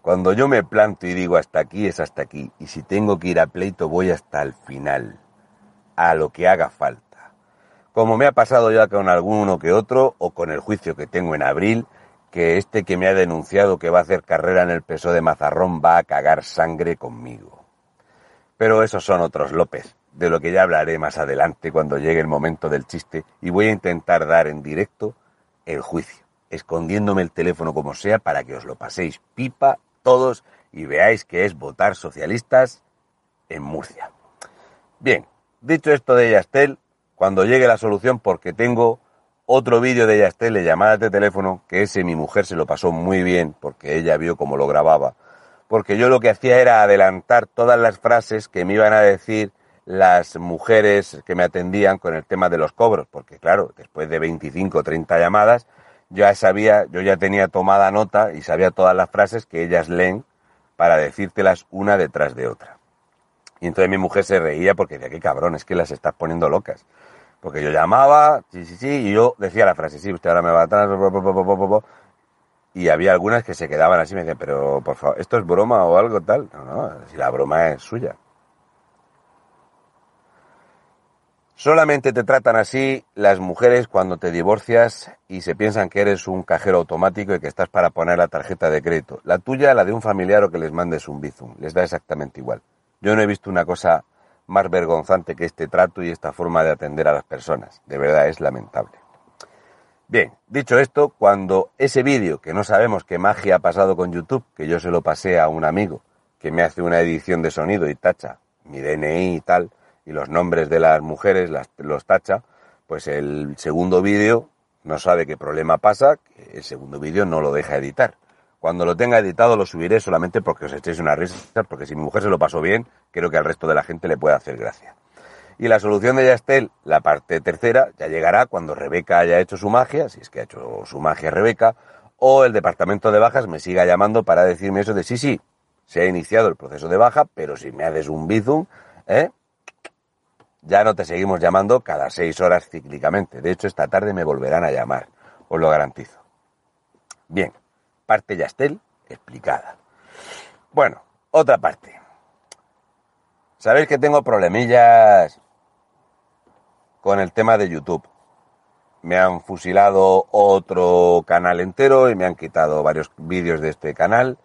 [SPEAKER 1] Cuando yo me planto y digo hasta aquí es hasta aquí, y si tengo que ir a pleito voy hasta el final, a lo que haga falta. Como me ha pasado ya con alguno que otro, o con el juicio que tengo en abril, que este que me ha denunciado que va a hacer carrera en el peso de Mazarrón va a cagar sangre conmigo. Pero esos son otros López, de lo que ya hablaré más adelante cuando llegue el momento del chiste, y voy a intentar dar en directo el juicio, escondiéndome el teléfono como sea para que os lo paséis pipa todos y veáis que es votar socialistas en Murcia. Bien, dicho esto de Yastel, cuando llegue la solución, porque tengo otro vídeo de Yastel de llamadas de teléfono, que ese mi mujer se lo pasó muy bien, porque ella vio cómo lo grababa, porque yo lo que hacía era adelantar todas las frases que me iban a decir las mujeres que me atendían con el tema de los cobros, porque claro, después de 25 o 30 llamadas, ya sabía, yo ya tenía tomada nota y sabía todas las frases que ellas leen para decírtelas una detrás de otra. Y entonces mi mujer se reía porque decía, qué cabrón, es que las estás poniendo locas. Porque yo llamaba, sí, sí, sí, y yo decía la frase, sí, usted ahora me va atrás, y había algunas que se quedaban así, me decían, pero por favor, ¿esto es broma o algo tal? No, no, si la broma es suya. Solamente te tratan así las mujeres cuando te divorcias y se piensan que eres un cajero automático y que estás para poner la tarjeta de crédito. La tuya, la de un familiar o que les mandes un bizum. Les da exactamente igual. Yo no he visto una cosa más vergonzante que este trato y esta forma de atender a las personas. De verdad es lamentable. Bien, dicho esto, cuando ese vídeo, que no sabemos qué magia ha pasado con YouTube, que yo se lo pasé a un amigo que me hace una edición de sonido y tacha mi DNI y tal, y los nombres de las mujeres las, los tacha, pues el segundo vídeo no sabe qué problema pasa, el segundo vídeo no lo deja editar. Cuando lo tenga editado lo subiré solamente porque os echéis una risa, porque si mi mujer se lo pasó bien, creo que al resto de la gente le puede hacer gracia. Y la solución de Yastel, la parte tercera, ya llegará cuando Rebeca haya hecho su magia, si es que ha hecho su magia Rebeca, o el departamento de bajas me siga llamando para decirme eso de sí, sí, se ha iniciado el proceso de baja, pero si me haces un bizum, ¿eh? Ya no te seguimos llamando cada seis horas cíclicamente. De hecho, esta tarde me volverán a llamar, os lo garantizo. Bien, parte Yastel explicada. Bueno, otra parte. Sabéis que tengo problemillas con el tema de YouTube. Me han fusilado otro canal entero y me han quitado varios vídeos de este canal.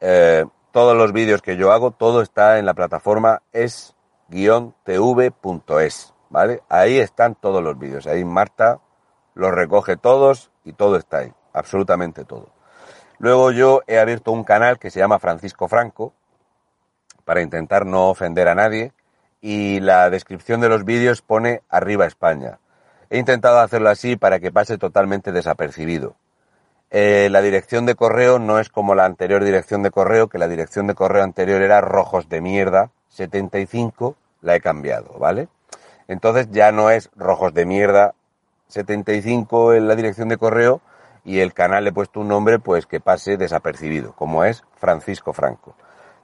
[SPEAKER 1] Eh, todos los vídeos que yo hago, todo está en la plataforma es tv.es, ¿vale? Ahí están todos los vídeos, ahí Marta los recoge todos y todo está ahí, absolutamente todo. Luego yo he abierto un canal que se llama Francisco Franco para intentar no ofender a nadie y la descripción de los vídeos pone arriba España. He intentado hacerlo así para que pase totalmente desapercibido. Eh, la dirección de correo no es como la anterior dirección de correo, que la dirección de correo anterior era rojos de mierda 75 la he cambiado, ¿vale? Entonces ya no es rojos de mierda 75 en la dirección de correo y el canal le he puesto un nombre pues que pase desapercibido, como es Francisco Franco.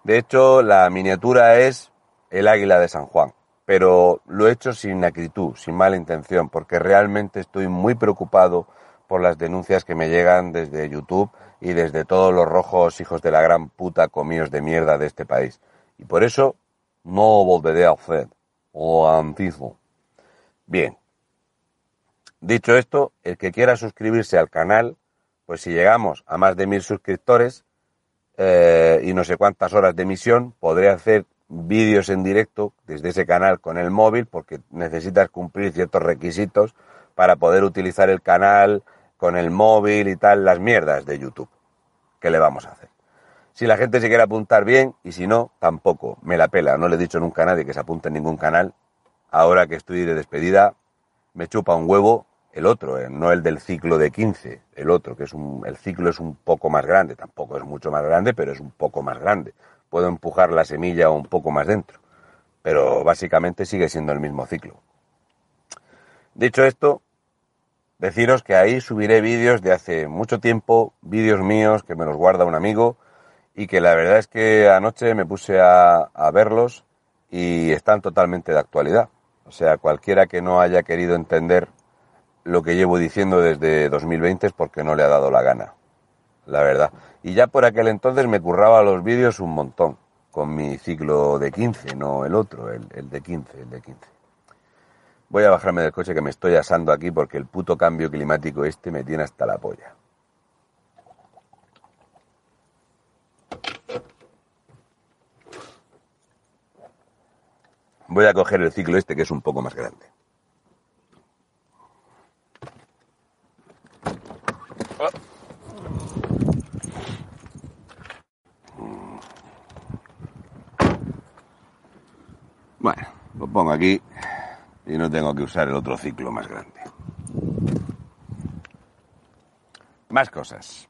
[SPEAKER 1] De hecho, la miniatura es el águila de San Juan, pero lo he hecho sin acritud, sin mala intención, porque realmente estoy muy preocupado por las denuncias que me llegan desde YouTube y desde todos los rojos hijos de la gran puta comíos de mierda de este país. Y por eso no volveré a hacer o antizo. Bien. Dicho esto, el que quiera suscribirse al canal, pues si llegamos a más de mil suscriptores eh, y no sé cuántas horas de emisión, podré hacer vídeos en directo desde ese canal con el móvil porque necesitas cumplir ciertos requisitos para poder utilizar el canal con el móvil y tal, las mierdas de YouTube. ¿Qué le vamos a hacer? Si la gente se quiere apuntar bien y si no, tampoco. Me la pela. No le he dicho nunca a nadie que se apunte en ningún canal. Ahora que estoy de despedida, me chupa un huevo el otro, eh, no el del ciclo de 15, el otro, que es un, el ciclo es un poco más grande, tampoco es mucho más grande, pero es un poco más grande. Puedo empujar la semilla un poco más dentro, pero básicamente sigue siendo el mismo ciclo. Dicho esto, deciros que ahí subiré vídeos de hace mucho tiempo, vídeos míos que me los guarda un amigo y que la verdad es que anoche me puse a, verlos y están totalmente de actualidad. O sea, cualquiera que no haya querido entender lo que llevo diciendo desde 2020 es porque no le ha dado la gana, la verdad. Y ya por aquel entonces me curraba los vídeos un montón, con mi ciclo de 15, no el otro, el, el de 15, el de 15. Voy a bajarme del coche que me estoy asando aquí porque el puto cambio climático este me tiene hasta la polla. Voy a coger el ciclo este que es un poco más grande. Bueno, lo pongo aquí y no tengo que usar el otro ciclo más grande. Más cosas.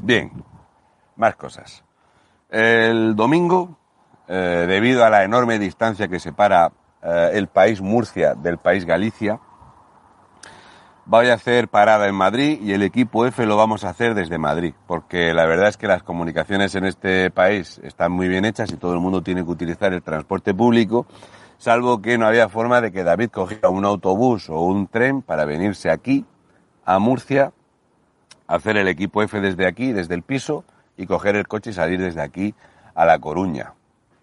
[SPEAKER 1] Bien, más cosas. El domingo, eh, debido a la enorme distancia que separa eh, el país Murcia del país Galicia, voy a hacer parada en Madrid y el equipo F lo vamos a hacer desde Madrid, porque la verdad es que las comunicaciones en este país están muy bien hechas y todo el mundo tiene que utilizar el transporte público, salvo que no había forma de que David cogiera un autobús o un tren para venirse aquí, a Murcia, hacer el equipo F desde aquí, desde el piso, y coger el coche y salir desde aquí a La Coruña.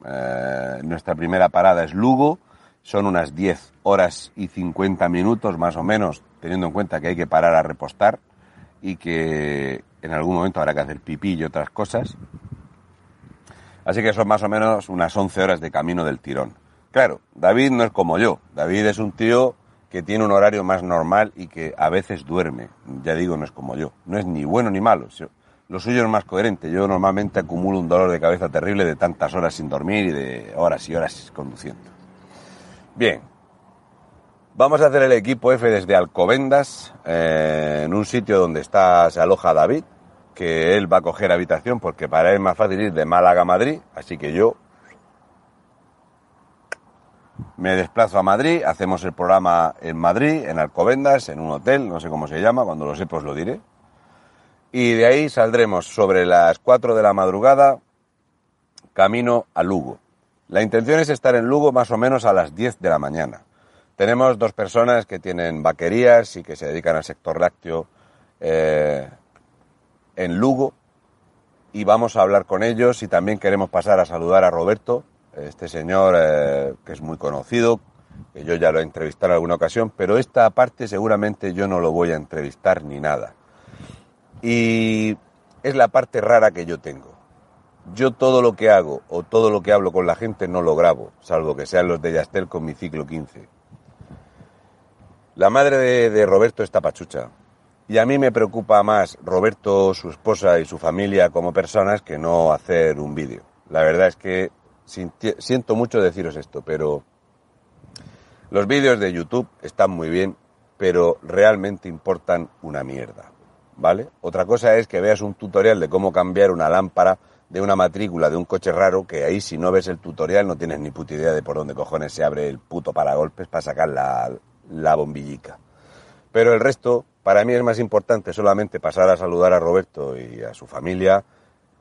[SPEAKER 1] Eh, nuestra primera parada es Lugo, son unas 10 horas y 50 minutos más o menos, teniendo en cuenta que hay que parar a repostar y que en algún momento habrá que hacer pipí y otras cosas. Así que son más o menos unas 11 horas de camino del tirón. Claro, David no es como yo. David es un tío que tiene un horario más normal y que a veces duerme. Ya digo, no es como yo. No es ni bueno ni malo. Lo suyo es más coherente. Yo normalmente acumulo un dolor de cabeza terrible de tantas horas sin dormir y de horas y horas conduciendo. Bien. Vamos a hacer el equipo F desde Alcobendas, eh, en un sitio donde está, se aloja David, que él va a coger habitación porque para él es más fácil ir de Málaga a Madrid, así que yo me desplazo a Madrid, hacemos el programa en Madrid, en Alcobendas, en un hotel, no sé cómo se llama, cuando lo sepa os lo diré. Y de ahí saldremos sobre las 4 de la madrugada, camino a Lugo. La intención es estar en Lugo más o menos a las 10 de la mañana. Tenemos dos personas que tienen vaquerías y que se dedican al sector lácteo eh, en Lugo y vamos a hablar con ellos y también queremos pasar a saludar a Roberto, este señor eh, que es muy conocido, que yo ya lo he entrevistado en alguna ocasión, pero esta parte seguramente yo no lo voy a entrevistar ni nada. Y es la parte rara que yo tengo. Yo todo lo que hago o todo lo que hablo con la gente no lo grabo, salvo que sean los de Yastel con mi ciclo 15. La madre de, Roberto está pachucha. Y a mí me preocupa más Roberto, su esposa y su familia como personas que no hacer un vídeo. La verdad es que siento mucho deciros esto, pero los vídeos de YouTube están muy bien, pero realmente importan una mierda. ¿Vale? Otra cosa es que veas un tutorial de cómo cambiar una lámpara de una matrícula de un coche raro, que ahí si no ves el tutorial no tienes ni puta idea de por dónde cojones se abre el puto paragolpes para sacar la, la bombillica. Pero el resto, para mí es más importante solamente pasar a saludar a Roberto y a su familia,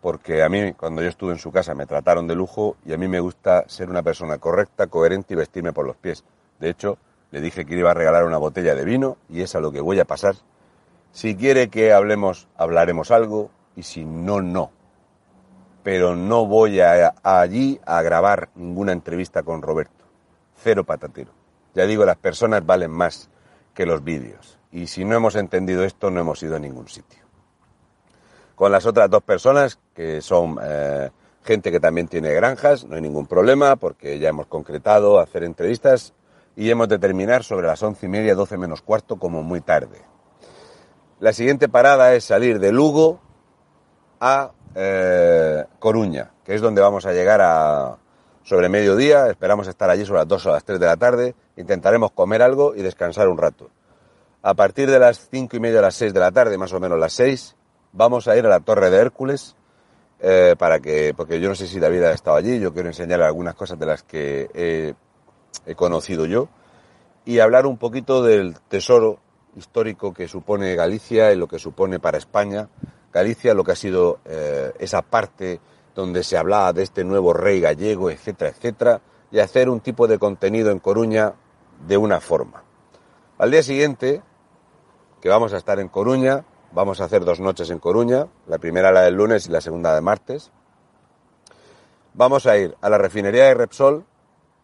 [SPEAKER 1] porque a mí, cuando yo estuve en su casa, me trataron de lujo y a mí me gusta ser una persona correcta, coherente y vestirme por los pies. De hecho, le dije que iba a regalar una botella de vino y es a lo que voy a pasar. Si quiere que hablemos, hablaremos algo y si no, no. Pero no voy a, allí a grabar ninguna entrevista con Roberto. Cero patatero. Ya digo, las personas valen más que los vídeos. Y si no hemos entendido esto, no hemos ido a ningún sitio. Con las otras dos personas, que son eh, gente que también tiene granjas, no hay ningún problema, porque ya hemos concretado hacer entrevistas y hemos de terminar sobre las once y media, doce menos cuarto, como muy tarde. La siguiente parada es salir de Lugo a eh, Coruña, que es donde vamos a llegar a, sobre mediodía, esperamos estar allí sobre las 2 o las 3 de la tarde, intentaremos comer algo y descansar un rato. A partir de las 5 y media a las 6 de la tarde, más o menos las 6, vamos a ir a la Torre de Hércules, eh, para que, porque yo no sé si David ha estado allí, yo quiero enseñarle algunas cosas de las que he, he conocido yo y hablar un poquito del tesoro histórico que supone Galicia y lo que supone para España. Galicia, lo que ha sido eh, esa parte donde se hablaba de este nuevo rey gallego, etcétera, etcétera, y hacer un tipo de contenido en Coruña de una forma. Al día siguiente, que vamos a estar en Coruña, vamos a hacer dos noches en Coruña, la primera la del lunes y la segunda de martes. Vamos a ir a la refinería de Repsol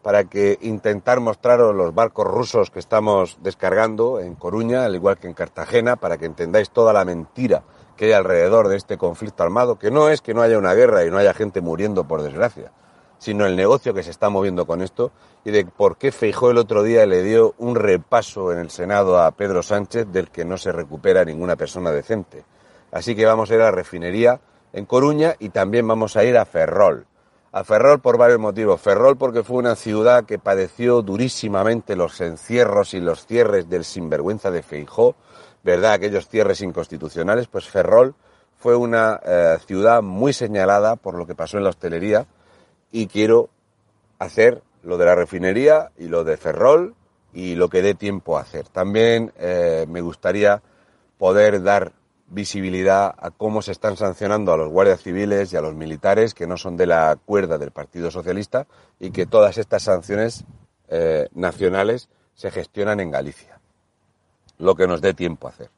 [SPEAKER 1] para que intentar mostraros los barcos rusos que estamos descargando en Coruña, al igual que en Cartagena, para que entendáis toda la mentira que hay alrededor de este conflicto armado, que no es que no haya una guerra y no haya gente muriendo por desgracia, sino el negocio que se está moviendo con esto y de por qué Feijó el otro día le dio un repaso en el Senado a Pedro Sánchez del que no se recupera ninguna persona decente. Así que vamos a ir a la refinería en Coruña y también vamos a ir a Ferrol. A Ferrol por varios motivos. Ferrol porque fue una ciudad que padeció durísimamente los encierros y los cierres del sinvergüenza de Feijó, ¿verdad? Aquellos cierres inconstitucionales. Pues Ferrol fue una eh, ciudad muy señalada por lo que pasó en la hostelería y quiero hacer lo de la refinería y lo de Ferrol y lo que dé tiempo a hacer. También eh, me gustaría poder dar visibilidad a cómo se están sancionando a los guardias civiles y a los militares que no son de la cuerda del Partido Socialista y que todas estas sanciones eh, nacionales se gestionan en Galicia. Lo que nos dé tiempo a hacer.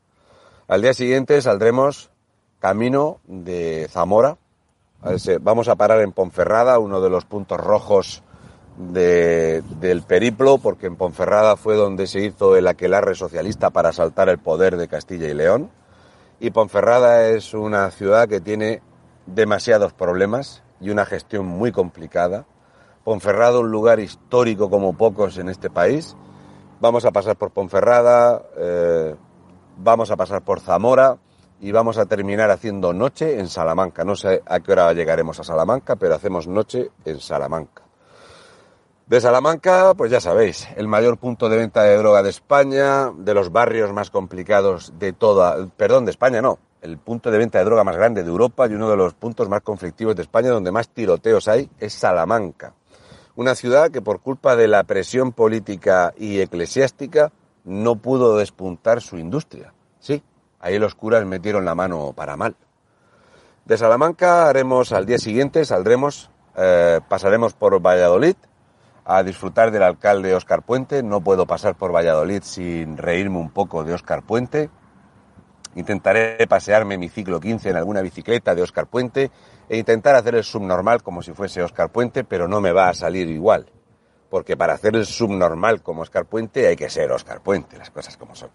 [SPEAKER 1] Al día siguiente saldremos camino de Zamora. Vamos a parar en Ponferrada, uno de los puntos rojos de, del periplo, porque en Ponferrada fue donde se hizo el aquelarre socialista para asaltar el poder de Castilla y León y Ponferrada es una ciudad que tiene demasiados problemas y una gestión muy complicada. Ponferrada, un lugar histórico como pocos en este país. Vamos a pasar por Ponferrada, eh, vamos a pasar por Zamora y vamos a terminar haciendo noche en Salamanca. No sé a qué hora llegaremos a Salamanca, pero hacemos noche en Salamanca. De Salamanca, pues ya sabéis, el mayor punto de venta de droga de España, de los barrios más complicados de toda, perdón, de España no, el punto de venta de droga más grande de Europa y uno de los puntos más conflictivos de España donde más tiroteos hay es Salamanca. Una ciudad que por culpa de la presión política y eclesiástica no pudo despuntar su industria. Sí, ahí los curas metieron la mano para mal. De Salamanca haremos al día siguiente, saldremos, eh, pasaremos por Valladolid, a disfrutar del alcalde Óscar Puente. No puedo pasar por Valladolid sin reírme un poco de Óscar Puente. Intentaré pasearme mi ciclo 15 en alguna bicicleta de Óscar Puente e intentar hacer el subnormal como si fuese Óscar Puente, pero no me va a salir igual. Porque para hacer el subnormal como Óscar Puente hay que ser Óscar Puente, las cosas como son.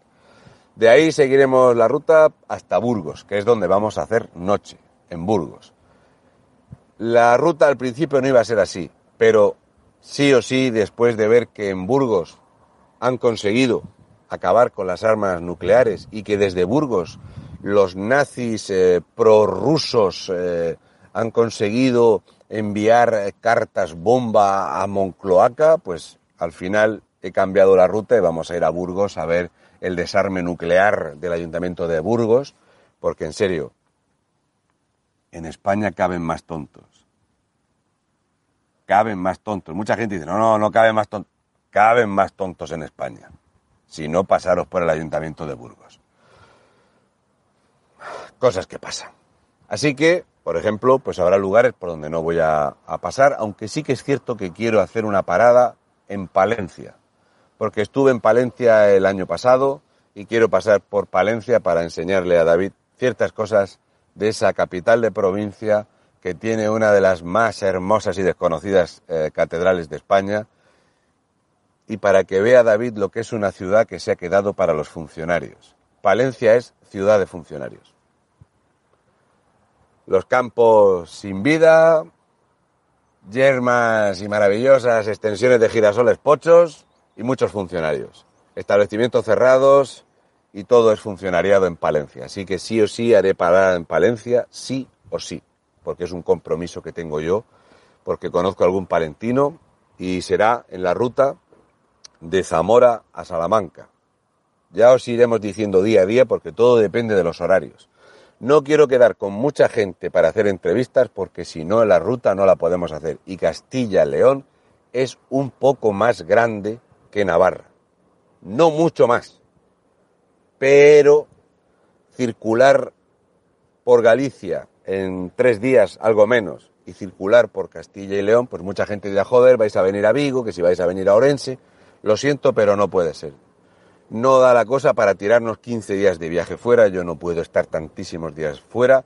[SPEAKER 1] De ahí seguiremos la ruta hasta Burgos, que es donde vamos a hacer noche, en Burgos. La ruta al principio no iba a ser así, pero sí o sí, después de ver que en Burgos han conseguido acabar con las armas nucleares y que desde Burgos los nazis eh, prorrusos eh, han conseguido enviar cartas bomba a Moncloaca, pues al final he cambiado la ruta y vamos a ir a Burgos a ver el desarme nuclear del ayuntamiento de Burgos, porque en serio, en España caben más tontos caben más tontos. Mucha gente dice, no, no, no caben más tontos. Caben más tontos en España. Si no, pasaros por el ayuntamiento de Burgos. Cosas que pasan. Así que, por ejemplo, pues habrá lugares por donde no voy a, a pasar, aunque sí que es cierto que quiero hacer una parada en Palencia. Porque estuve en Palencia el año pasado y quiero pasar por Palencia para enseñarle a David ciertas cosas de esa capital de provincia que tiene una de las más hermosas y desconocidas eh, catedrales de España, y para que vea David lo que es una ciudad que se ha quedado para los funcionarios. Palencia es ciudad de funcionarios. Los campos sin vida, yermas y maravillosas extensiones de girasoles pochos y muchos funcionarios. Establecimientos cerrados y todo es funcionariado en Palencia. Así que sí o sí haré parada en Palencia, sí o sí porque es un compromiso que tengo yo porque conozco algún palentino y será en la ruta de Zamora a Salamanca. Ya os iremos diciendo día a día porque todo depende de los horarios. No quiero quedar con mucha gente para hacer entrevistas porque si no la ruta no la podemos hacer. Y Castilla-León es un poco más grande que Navarra. No mucho más. Pero circular por Galicia en tres días, algo menos, y circular por Castilla y León, pues mucha gente dirá, joder, vais a venir a Vigo, que si vais a venir a Orense. Lo siento, pero no puede ser. No da la cosa para tirarnos 15 días de viaje fuera, yo no puedo estar tantísimos días fuera.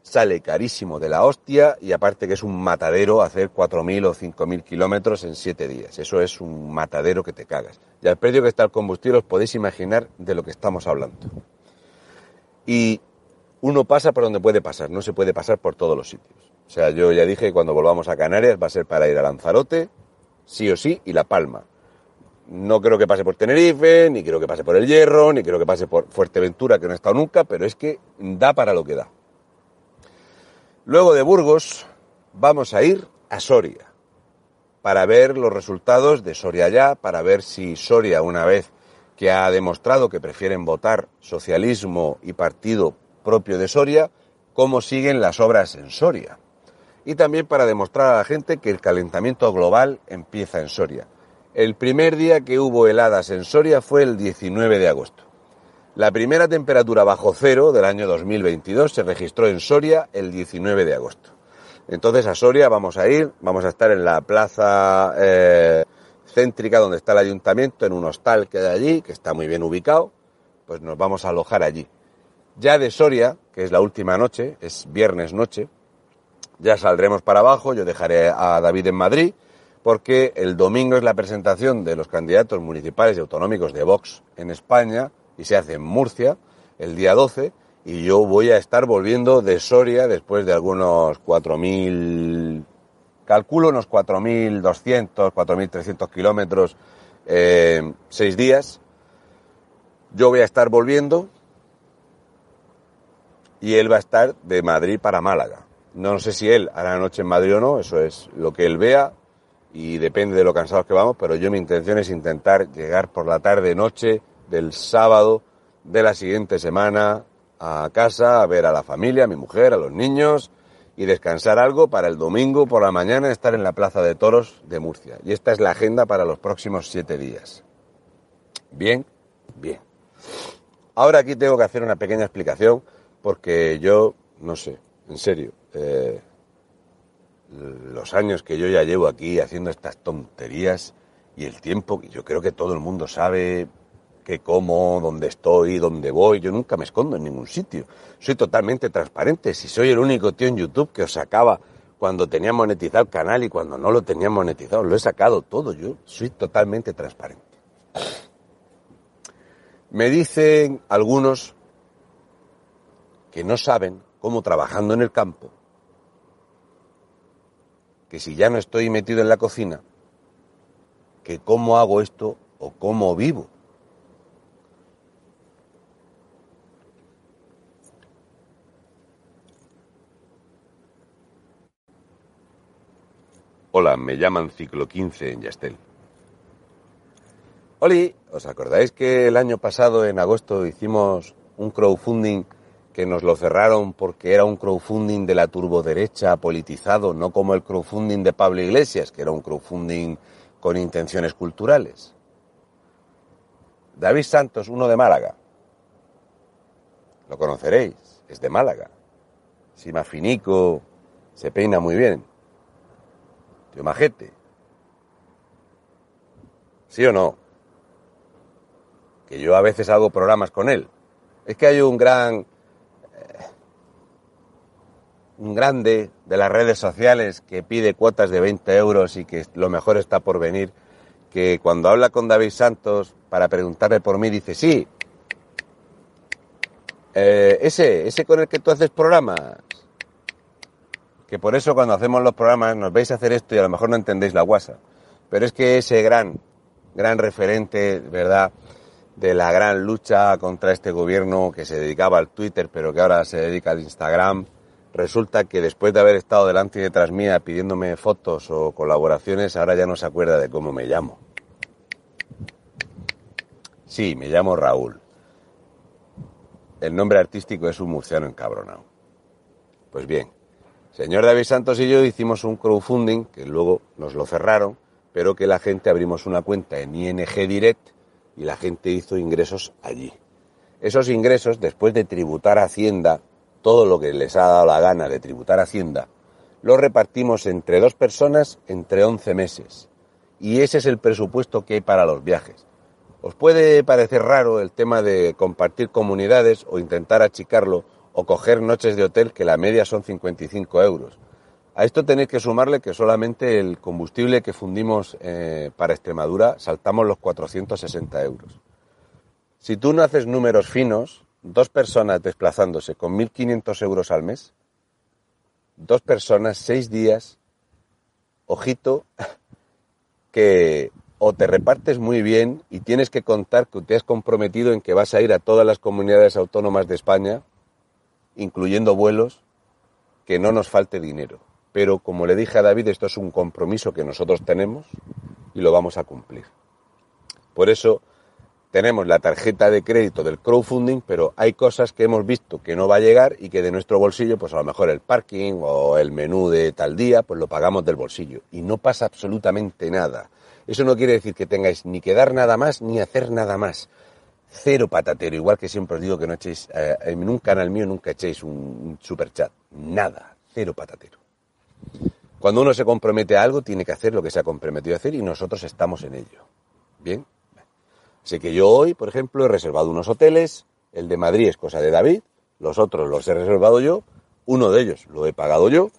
[SPEAKER 1] Sale carísimo de la hostia y aparte que es un matadero hacer 4.000 o 5.000 kilómetros en 7 días. Eso es un matadero que te cagas. Y al precio que está el combustible os podéis imaginar de lo que estamos hablando. Y uno pasa por donde puede pasar, no se puede pasar por todos los sitios. O sea, yo ya dije que cuando volvamos a Canarias va a ser para ir a Lanzarote, sí o sí, y La Palma. No creo que pase por Tenerife, ni creo que pase por El Hierro, ni creo que pase por Fuerteventura, que no he estado nunca, pero es que da para lo que da. Luego de Burgos vamos a ir a Soria para ver los resultados de Soria ya, para ver si Soria, una vez que ha demostrado que prefieren votar socialismo y partido propio de Soria, cómo siguen las obras en Soria. Y también para demostrar a la gente que el calentamiento global empieza en Soria. El primer día que hubo heladas en Soria fue el 19 de agosto. La primera temperatura bajo cero del año 2022 se registró en Soria el 19 de agosto. Entonces a Soria vamos a ir, vamos a estar en la plaza eh, céntrica donde está el ayuntamiento, en un hostal que hay allí, que está muy bien ubicado, pues nos vamos a alojar allí. Ya de Soria, que es la última noche, es viernes noche, ya saldremos para abajo, yo dejaré a David en Madrid, porque el domingo es la presentación de los candidatos municipales y autonómicos de Vox en España, y se hace en Murcia, el día 12, y yo voy a estar volviendo de Soria después de algunos 4.000, calculo unos 4.200, 4.300 kilómetros, eh, seis días. Yo voy a estar volviendo y él va a estar de Madrid para Málaga. No sé si él hará noche en Madrid o no, eso es lo que él vea y depende de lo cansados que vamos, pero yo mi intención es intentar llegar por la tarde noche del sábado de la siguiente semana a casa, a ver a la familia, a mi mujer, a los niños y descansar algo para el domingo por la mañana estar en la Plaza de Toros de Murcia. Y esta es la agenda para los próximos siete días. Bien, bien. Ahora aquí tengo que hacer una pequeña explicación porque yo, no sé, en serio, eh, los años que yo ya llevo aquí haciendo estas tonterías y el tiempo, que yo creo que todo el mundo sabe qué como, dónde estoy, dónde voy. Yo nunca me escondo en ningún sitio. Soy totalmente transparente. Si soy el único tío en YouTube que os sacaba cuando tenía monetizado el canal y cuando no lo tenía monetizado, lo he sacado todo. Yo soy totalmente transparente. Me dicen algunos que no saben cómo trabajando en el campo, que si ya no estoy metido en la cocina, que cómo hago esto o cómo vivo. Hola, me llaman Ciclo 15 en Yastel. Oli, ¿os acordáis que el año pasado, en agosto, hicimos un crowdfunding que nos lo cerraron porque era un crowdfunding de la turboderecha politizado, no como el crowdfunding de Pablo Iglesias, que era un crowdfunding con intenciones culturales? David Santos, uno de Málaga. Lo conoceréis, es de Málaga. Sima finico, se peina muy bien. Tío majete. ¿Sí o no? Que yo a veces hago programas con él. Es que hay un gran... un grande de las redes sociales que pide cuotas de 20 euros y que lo mejor está por venir, que cuando habla con David Santos para preguntarle por mí dice, sí, eh, ese, ese con el que tú haces programas, que por eso cuando hacemos los programas nos veis hacer esto y a lo mejor no entendéis la guasa. Pero es que ese gran, gran referente, ¿verdad?, de la gran lucha contra este gobierno que se dedicaba al Twitter, pero que ahora se dedica al Instagram, resulta que después de haber estado delante y detrás mía pidiéndome fotos o colaboraciones, ahora ya no se acuerda de cómo me llamo. Sí, me llamo Raúl. El nombre artístico es un murciano encabronado. Pues bien, señor David Santos y yo hicimos un crowdfunding, que luego nos lo cerraron, pero que la gente abrimos una cuenta en ING Direct y la gente hizo ingresos allí. Esos ingresos, después de tributar a Hacienda, todo lo que les ha dado la gana de tributar a Hacienda, los repartimos entre dos personas entre 11 meses. Y ese es el presupuesto que hay para los viajes. Os puede parecer raro el tema de compartir comunidades o intentar achicarlo o coger noches de hotel que la media son 55 euros. A esto tenéis que sumarle que solamente el combustible que fundimos eh, para Extremadura saltamos los 460 euros. Si tú no haces números finos, dos personas desplazándose con 1.500 euros al mes, dos personas, seis días, ojito, que o te repartes muy bien y tienes que contar que te has comprometido en que vas a ir a todas las comunidades autónomas de España, incluyendo vuelos, que no nos falte dinero. Pero como le dije a David, esto es un compromiso que nosotros tenemos y lo vamos a cumplir. Por eso tenemos la tarjeta de crédito del crowdfunding, pero hay cosas que hemos visto que no va a llegar y que de nuestro bolsillo, pues a lo mejor el parking o el menú de tal día, pues lo pagamos del bolsillo. Y no pasa absolutamente nada. Eso no quiere decir que tengáis ni que dar nada más ni hacer nada más. Cero patatero, igual que siempre os digo que no echéis, eh, en un canal mío nunca echéis un, un super chat. Nada, cero patatero. Cuando uno se compromete a algo, tiene que hacer lo que se ha comprometido a hacer y nosotros estamos en ello. ¿Bien? Sé que yo hoy, por ejemplo, he reservado unos hoteles, el de Madrid es cosa de David, los otros los he reservado yo, uno de ellos lo he pagado yo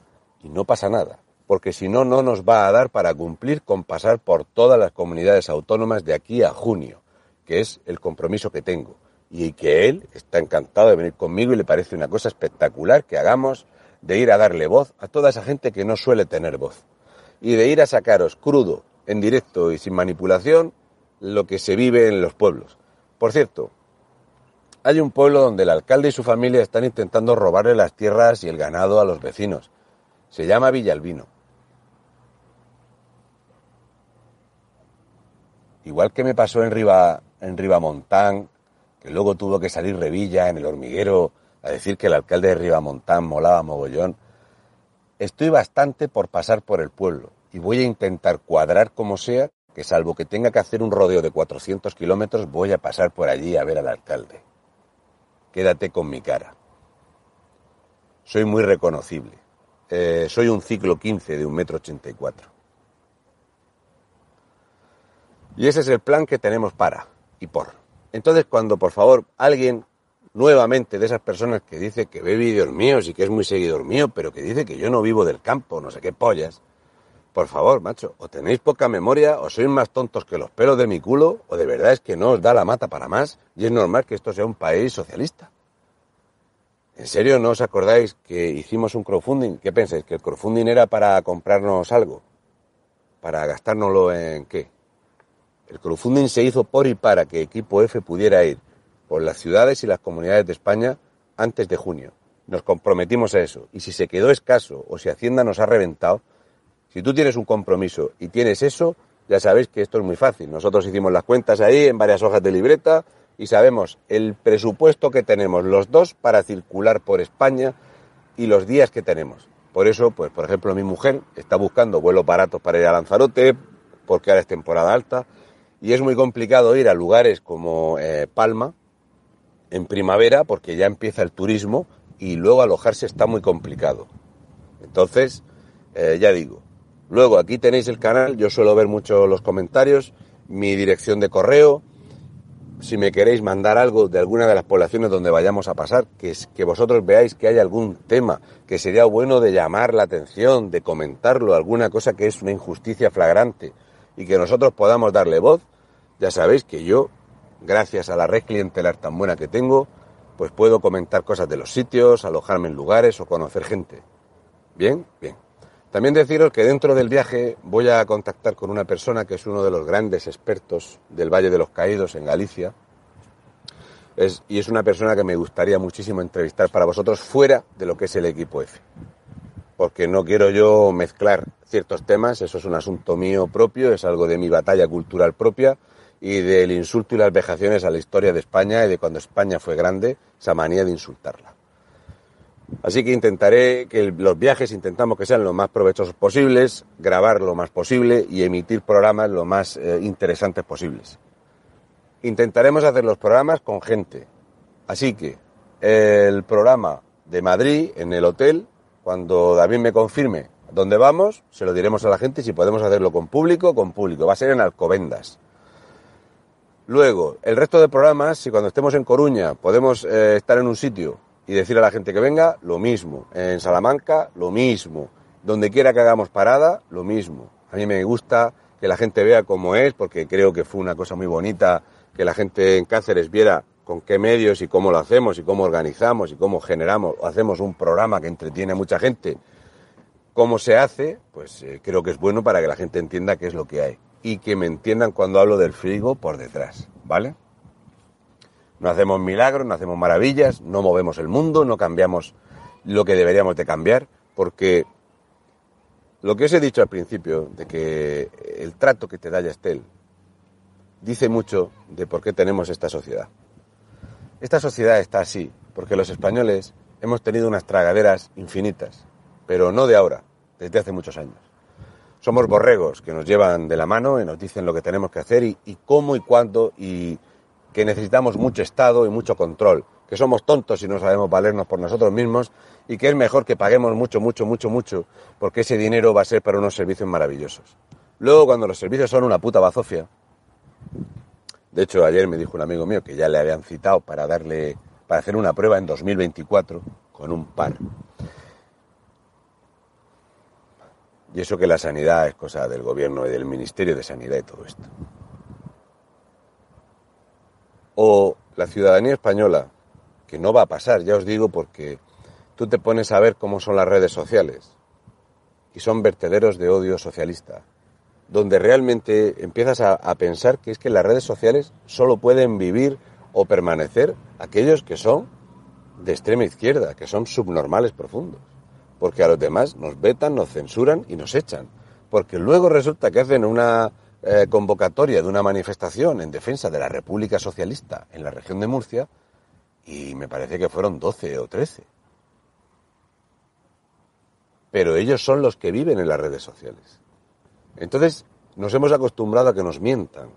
[SPEAKER 1] y no pasa nada porque si no, no nos va a dar para cumplir con pasar por todas las comunidades autónomas de aquí a junio, que es el compromiso que tengo. Y que él está encantado de venir conmigo y le parece una cosa espectacular que hagamos de ir a darle voz a toda esa gente que no suele tener voz. Y de ir a sacaros crudo, en directo y sin manipulación, lo que se vive en los pueblos. Por cierto, hay un pueblo donde el alcalde y su familia están intentando robarle las tierras y el ganado a los vecinos. Se llama Villalbino. Igual que me pasó en Riva, que luego tuvo que salir Revilla en el hormiguero a decir que el alcalde de Ribamontán molaba mogollón, estoy bastante por pasar por el pueblo y voy a intentar cuadrar como sea que salvo que tenga que hacer un rodeo de 400 kilómetros, voy a pasar por allí a ver al alcalde. Quédate con mi cara. Soy muy reconocible. Eh, soy un ciclo 15 de un metro 84. Y ese es el plan que tenemos para y por. Entonces, cuando por favor alguien nuevamente de esas personas que dice que ve vídeos míos y que es muy seguidor mío, pero que dice que yo no vivo del campo, no sé qué pollas, por favor, macho, o tenéis poca memoria, o sois más tontos que los pelos de mi culo, o de verdad es que no os da la mata para más, y es normal que esto sea un país socialista. ¿En serio no os acordáis que hicimos un crowdfunding? ¿Qué pensáis? ¿Que el crowdfunding era para comprarnos algo? ¿Para gastárnoslo en qué? El crowdfunding se hizo por y para que Equipo F pudiera ir por las ciudades y las comunidades de España antes de junio. Nos comprometimos a eso. Y si se quedó escaso o si Hacienda nos ha reventado, si tú tienes un compromiso y tienes eso, ya sabéis que esto es muy fácil. Nosotros hicimos las cuentas ahí en varias hojas de libreta y sabemos el presupuesto que tenemos los dos para circular por España y los días que tenemos. Por eso, pues, por ejemplo, mi mujer está buscando vuelos baratos para ir a Lanzarote, porque ahora es temporada alta y es muy complicado ir a lugares como eh, Palma en primavera porque ya empieza el turismo y luego alojarse está muy complicado. Entonces, eh, ya digo, luego aquí tenéis el canal, yo suelo ver mucho los comentarios, mi dirección de correo, si me queréis mandar algo de alguna de las poblaciones donde vayamos a pasar, que, es, que vosotros veáis que hay algún tema que sería bueno de llamar la atención, de comentarlo, alguna cosa que es una injusticia flagrante, y que nosotros podamos darle voz, ya sabéis que yo, gracias a la red clientelar tan buena que tengo, pues puedo comentar cosas de los sitios, alojarme en lugares o conocer gente. Bien, bien. También deciros que dentro del viaje voy a contactar con una persona que es uno de los grandes expertos del Valle de los Caídos en Galicia, y es una persona que me gustaría muchísimo entrevistar para vosotros fuera de lo que es el equipo F. Porque no quiero yo mezclar ciertos temas, eso es un asunto mío propio, es algo de mi batalla cultural propia y del insulto y las vejaciones a la historia de España y de cuando España fue grande, esa manía de insultarla. Así que intentaré que los viajes intentamos que sean lo más provechosos posibles, grabar lo más posible y emitir programas lo más eh, interesantes posibles. Intentaremos hacer los programas con gente. Así que el programa de Madrid en el hotel, cuando David me confirme dónde vamos, se lo diremos a la gente si podemos hacerlo con público, con público. Va a ser en Alcobendas. Luego, el resto de programas, si cuando estemos en Coruña podemos eh, estar en un sitio y decir a la gente que venga, lo mismo. En Salamanca, lo mismo. Donde quiera que hagamos parada, lo mismo. A mí me gusta que la gente vea cómo es, porque creo que fue una cosa muy bonita que la gente en Cáceres viera con qué medios y cómo lo hacemos y cómo organizamos y cómo generamos o hacemos un programa que entretiene a mucha gente. Cómo se hace, pues eh, creo que es bueno para que la gente entienda qué es lo que hay y que me entiendan cuando hablo del frigo por detrás, ¿vale? No hacemos milagros, no hacemos maravillas, no movemos el mundo, no cambiamos lo que deberíamos de cambiar, porque lo que os he dicho al principio, de que el trato que te da Yastel dice mucho de por qué tenemos esta sociedad. Esta sociedad está así, porque los españoles hemos tenido unas tragaderas infinitas, pero no de ahora, desde hace muchos años. Somos borregos que nos llevan de la mano y nos dicen lo que tenemos que hacer y, cómo y cuándo y que necesitamos mucho Estado y mucho control, que somos tontos y no sabemos valernos por nosotros mismos y que es mejor que paguemos mucho, mucho, mucho, mucho, porque ese dinero va a ser para unos servicios maravillosos. Luego, cuando los servicios son una puta bazofia, de hecho, ayer me dijo un amigo mío que ya le habían citado para darle, para hacer una prueba en 2024 con un par. Y eso que la sanidad es cosa del gobierno y del Ministerio de Sanidad y todo esto. O la ciudadanía española, que no va a pasar, ya os digo, porque tú te pones a ver cómo son las redes sociales y son vertederos de odio socialista donde realmente empiezas a, pensar que es que las redes sociales solo pueden vivir o permanecer aquellos que son de extrema izquierda, que son subnormales profundos. Porque a los demás nos vetan, nos censuran y nos echan. Porque luego resulta que hacen una eh, convocatoria de una manifestación en defensa de la República Socialista en la región de Murcia y me parece que fueron 12 o 13. Pero ellos son los que viven en las redes sociales. Entonces nos hemos acostumbrado a que nos mientan.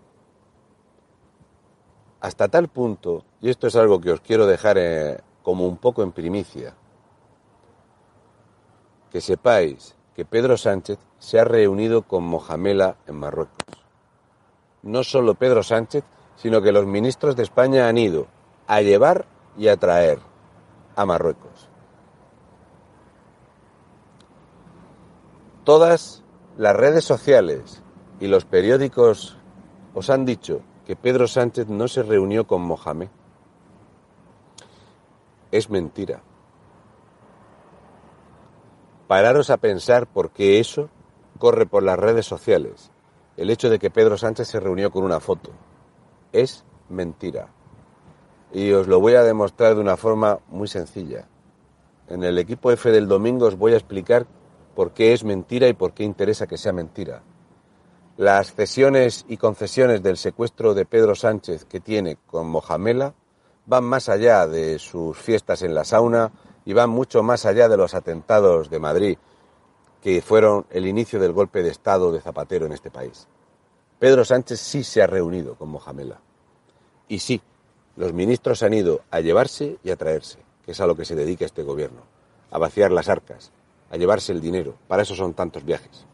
[SPEAKER 1] Hasta tal punto, y esto es algo que os quiero dejar eh, como un poco en primicia, que sepáis que Pedro Sánchez se ha reunido con Mojamela en Marruecos. No solo Pedro Sánchez, sino que los ministros de España han ido a llevar y a traer a Marruecos. Todas las redes sociales y los periódicos os han dicho que Pedro Sánchez no se reunió con Mohamed. Es mentira. Pararos a pensar por qué eso corre por las redes sociales. El hecho de que Pedro Sánchez se reunió con una foto. Es mentira. Y os lo voy a demostrar de una forma muy sencilla. En el equipo F del domingo os voy a explicar por qué es mentira y por qué interesa que sea mentira. Las cesiones y concesiones del secuestro de Pedro Sánchez que tiene con Mojamela van más allá de sus fiestas en la sauna y van mucho más allá de los atentados de Madrid, que fueron el inicio del golpe de Estado de Zapatero en este país. Pedro Sánchez sí se ha reunido con Mojamela. Y sí, los ministros han ido a llevarse y a traerse, que es a lo que se dedica este gobierno, a vaciar las arcas, a llevarse el dinero. Para eso son tantos viajes.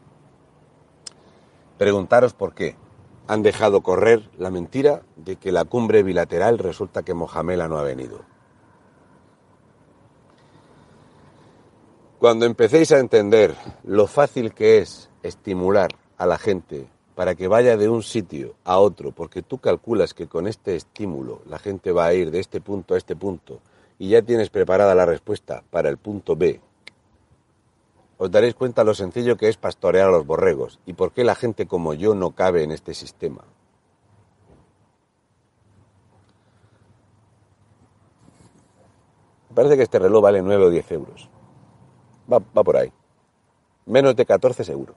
[SPEAKER 1] Preguntaros por qué han dejado correr la mentira de que la cumbre bilateral resulta que Mojamela no ha venido. Cuando empecéis a entender lo fácil que es estimular a la gente para que vaya de un sitio a otro, porque tú calculas que con este estímulo la gente va a ir de este punto a este punto y ya tienes preparada la respuesta para el punto B, os daréis cuenta lo sencillo que es pastorear a los borregos y por qué la gente como yo no cabe en este sistema. parece que este reloj vale 9 o 10 euros. Va, por ahí. Menos de 14 seguro.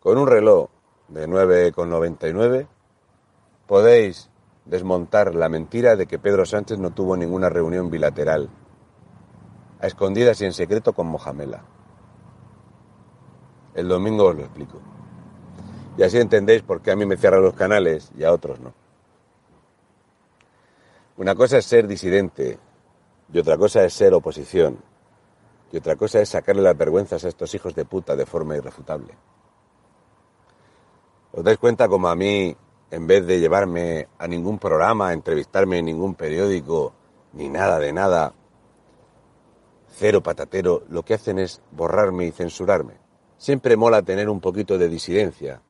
[SPEAKER 1] Con un reloj de 9,99 podéis desmontar la mentira de que Pedro Sánchez no tuvo ninguna reunión bilateral, a escondidas y en secreto con Mojamela. El domingo os lo explico. Y así entendéis por qué a mí me cierran los canales y a otros no. Una cosa es ser disidente y otra cosa es ser oposición y otra cosa es sacarle las vergüenzas a estos hijos de puta de forma irrefutable. ¿Os dais cuenta como a mí, en vez de llevarme a ningún programa, entrevistarme en ningún periódico, ni nada de nada, cero patatero, lo que hacen es borrarme y censurarme? Siempre mola tener un poquito de disidencia.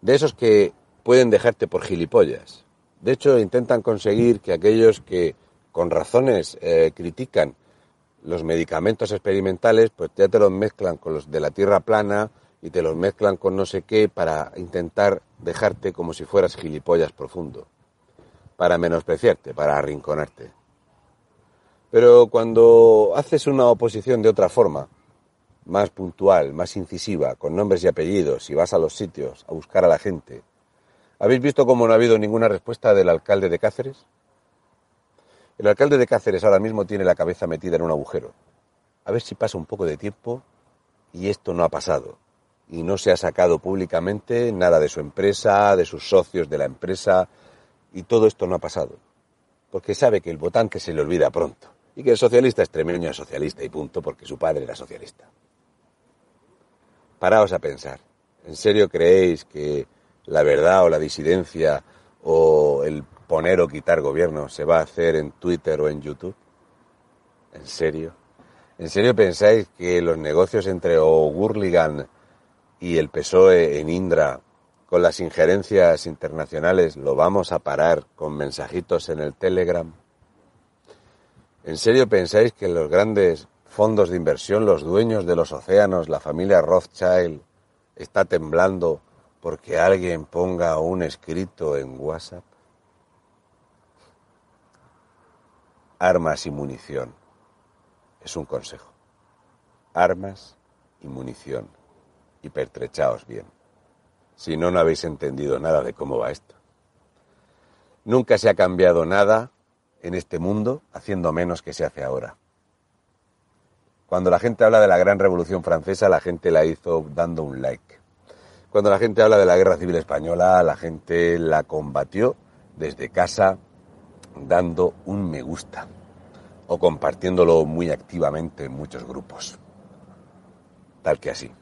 [SPEAKER 1] De esos que pueden dejarte por gilipollas. De hecho, intentan conseguir que aquellos que con razones eh, critican los medicamentos experimentales, pues ya te los mezclan con los de la tierra plana y te los mezclan con no sé qué para intentar dejarte como si fueras gilipollas profundo, para menospreciarte, para arrinconarte. Pero cuando haces una oposición de otra forma, más puntual, más incisiva, con nombres y apellidos, y vas a los sitios a buscar a la gente, ¿habéis visto cómo no ha habido ninguna respuesta del alcalde de Cáceres? El alcalde de Cáceres ahora mismo tiene la cabeza metida en un agujero. A ver si pasa un poco de tiempo y esto no ha pasado y no se ha sacado públicamente nada de su empresa, de sus socios de la empresa, y todo esto no ha pasado. Porque sabe que el votante se le olvida pronto, y que el socialista extremeño es socialista y punto, porque su padre era socialista. Paraos a pensar, ¿en serio creéis que la verdad o la disidencia o el poner o quitar gobierno se va a hacer en Twitter o en YouTube? ¿En serio? ¿En serio pensáis que los negocios entre O'Gurligan y el PSOE en Indra con las injerencias internacionales lo vamos a parar con mensajitos en el Telegram? ¿En serio pensáis que los grandes fondos de inversión, los dueños de los océanos, la familia Rothschild, está temblando porque alguien ponga un escrito en WhatsApp? Armas y munición. Es un consejo. Armas y munición y pertrechaos bien. Si no, no habéis entendido nada de cómo va esto. Nunca se ha cambiado nada en este mundo haciendo menos que se hace ahora. Cuando la gente habla de la gran revolución francesa, la gente la hizo dando un like. Cuando la gente habla de la guerra civil española, la gente la combatió desde casa dando un me gusta o compartiéndolo muy activamente en muchos grupos. Tal que así.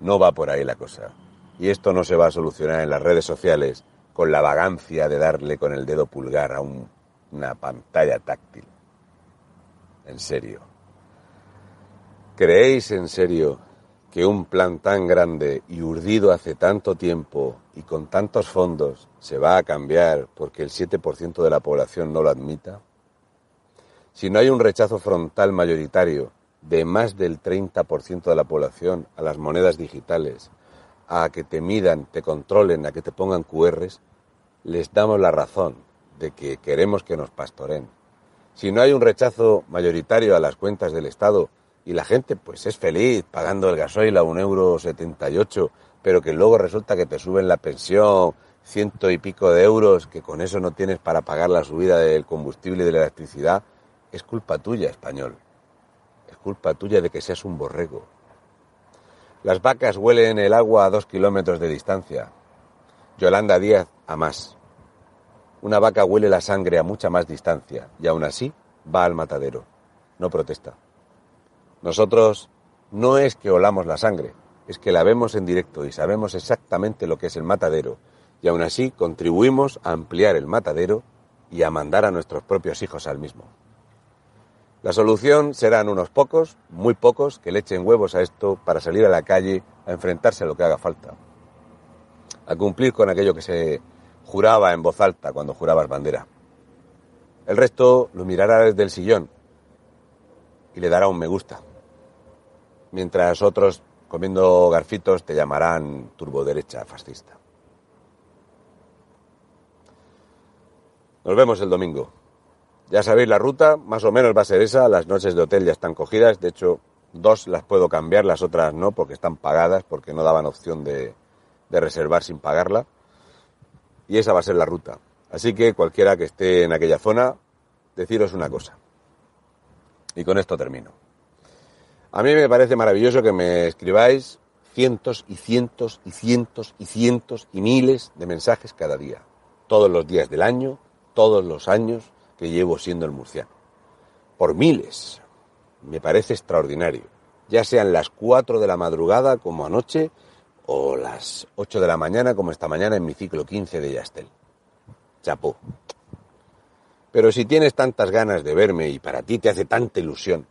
[SPEAKER 1] No va por ahí la cosa. Y esto no se va a solucionar en las redes sociales con la vagancia de darle con el dedo pulgar a una pantalla táctil. En serio. ¿Creéis en serio que un plan tan grande y urdido hace tanto tiempo y con tantos fondos se va a cambiar porque el 7% de la población no lo admita? Si no hay un rechazo frontal mayoritario de más del 30% de la población a las monedas digitales, a que te midan, te controlen, a que te pongan QRs, les damos la razón de que queremos que nos pastoren. Si no hay un rechazo mayoritario a las cuentas del Estado y la gente pues es feliz pagando el gasoil a un euro setenta y ocho, pero que luego resulta que te suben la pensión ciento y pico de euros, que con eso no tienes para pagar la subida del combustible y de la electricidad, es culpa tuya, español culpa tuya de que seas un borrego. Las vacas huelen el agua a dos kilómetros de distancia. Yolanda Díaz a más. Una vaca huele la sangre a mucha más distancia y aún así va al matadero. No protesta. Nosotros no es que olamos la sangre, es que la vemos en directo y sabemos exactamente lo que es el matadero y aún así contribuimos a ampliar el matadero y a mandar a nuestros propios hijos al mismo. La solución serán unos pocos, muy pocos, que le echen huevos a esto para salir a la calle a enfrentarse a lo que haga falta. A cumplir con aquello que se juraba en voz alta cuando jurabas bandera. El resto lo mirará desde el sillón y le dará un me gusta mientras otros, comiendo garfitos, te llamarán turboderecha fascista. Nos vemos el domingo. Ya sabéis la ruta, más o menos va a ser esa, las noches de hotel ya están cogidas, de hecho dos las puedo cambiar, las otras no, porque están pagadas, porque no daban opción de, de reservar sin pagarla. Y esa va a ser la ruta. Así que cualquiera que esté en aquella zona, deciros una cosa. Y con esto termino. A mí me parece maravilloso que me escribáis cientos y cientos y cientos y cientos y miles de mensajes cada día. Todos los días del año, todos los años que llevo siendo el murciano. Por miles. Me parece extraordinario. Ya sean las 4 de la madrugada como anoche o las 8 de la mañana como esta mañana en mi ciclo 15 de Yastel. Chapó. Pero si tienes tantas ganas de verme y para ti te hace tanta ilusión,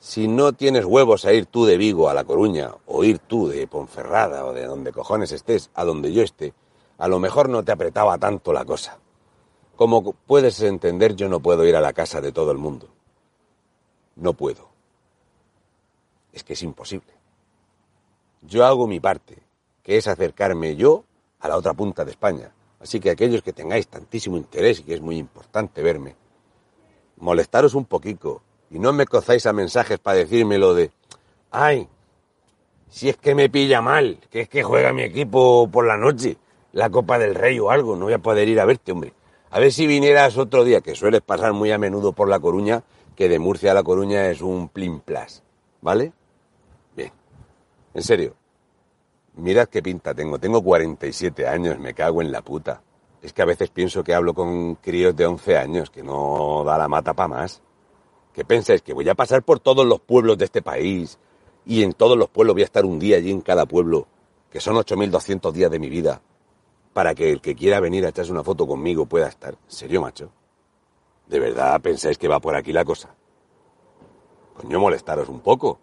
[SPEAKER 1] si no tienes huevos a ir tú de Vigo a La Coruña, o ir tú de Ponferrada o de donde cojones estés, a donde yo esté, a lo mejor no te apretaba tanto la cosa. Como puedes entender, yo no puedo ir a la casa de todo el mundo. No puedo. Es que es imposible. Yo hago mi parte, que es acercarme yo a la otra punta de España. Así que aquellos que tengáis tantísimo interés y que es muy importante verme, molestaros un poquito y no me cozáis a mensajes para decirme lo de, ay, si es que me pilla mal, que es que juega mi equipo por la noche, la Copa del Rey o algo, no voy a poder ir a verte, hombre. A ver si vinieras otro día, que sueles pasar muy a menudo por La Coruña, que de Murcia a La Coruña es un plin plas, ¿vale? Bien, en serio, mirad qué pinta tengo, tengo 47 años, me cago en la puta. Es que a veces pienso que hablo con críos de 11 años, que no da la mata para más. ¿Qué pensáis? ¿Que voy a pasar por todos los pueblos de este país? Y en todos los pueblos voy a estar un día allí en cada pueblo, que son 8.200 días de mi vida, para que el que quiera venir a echarse una foto conmigo pueda estar. ¿En serio, macho? ¿De verdad pensáis que va por aquí la cosa? Coño, molestaros un poco.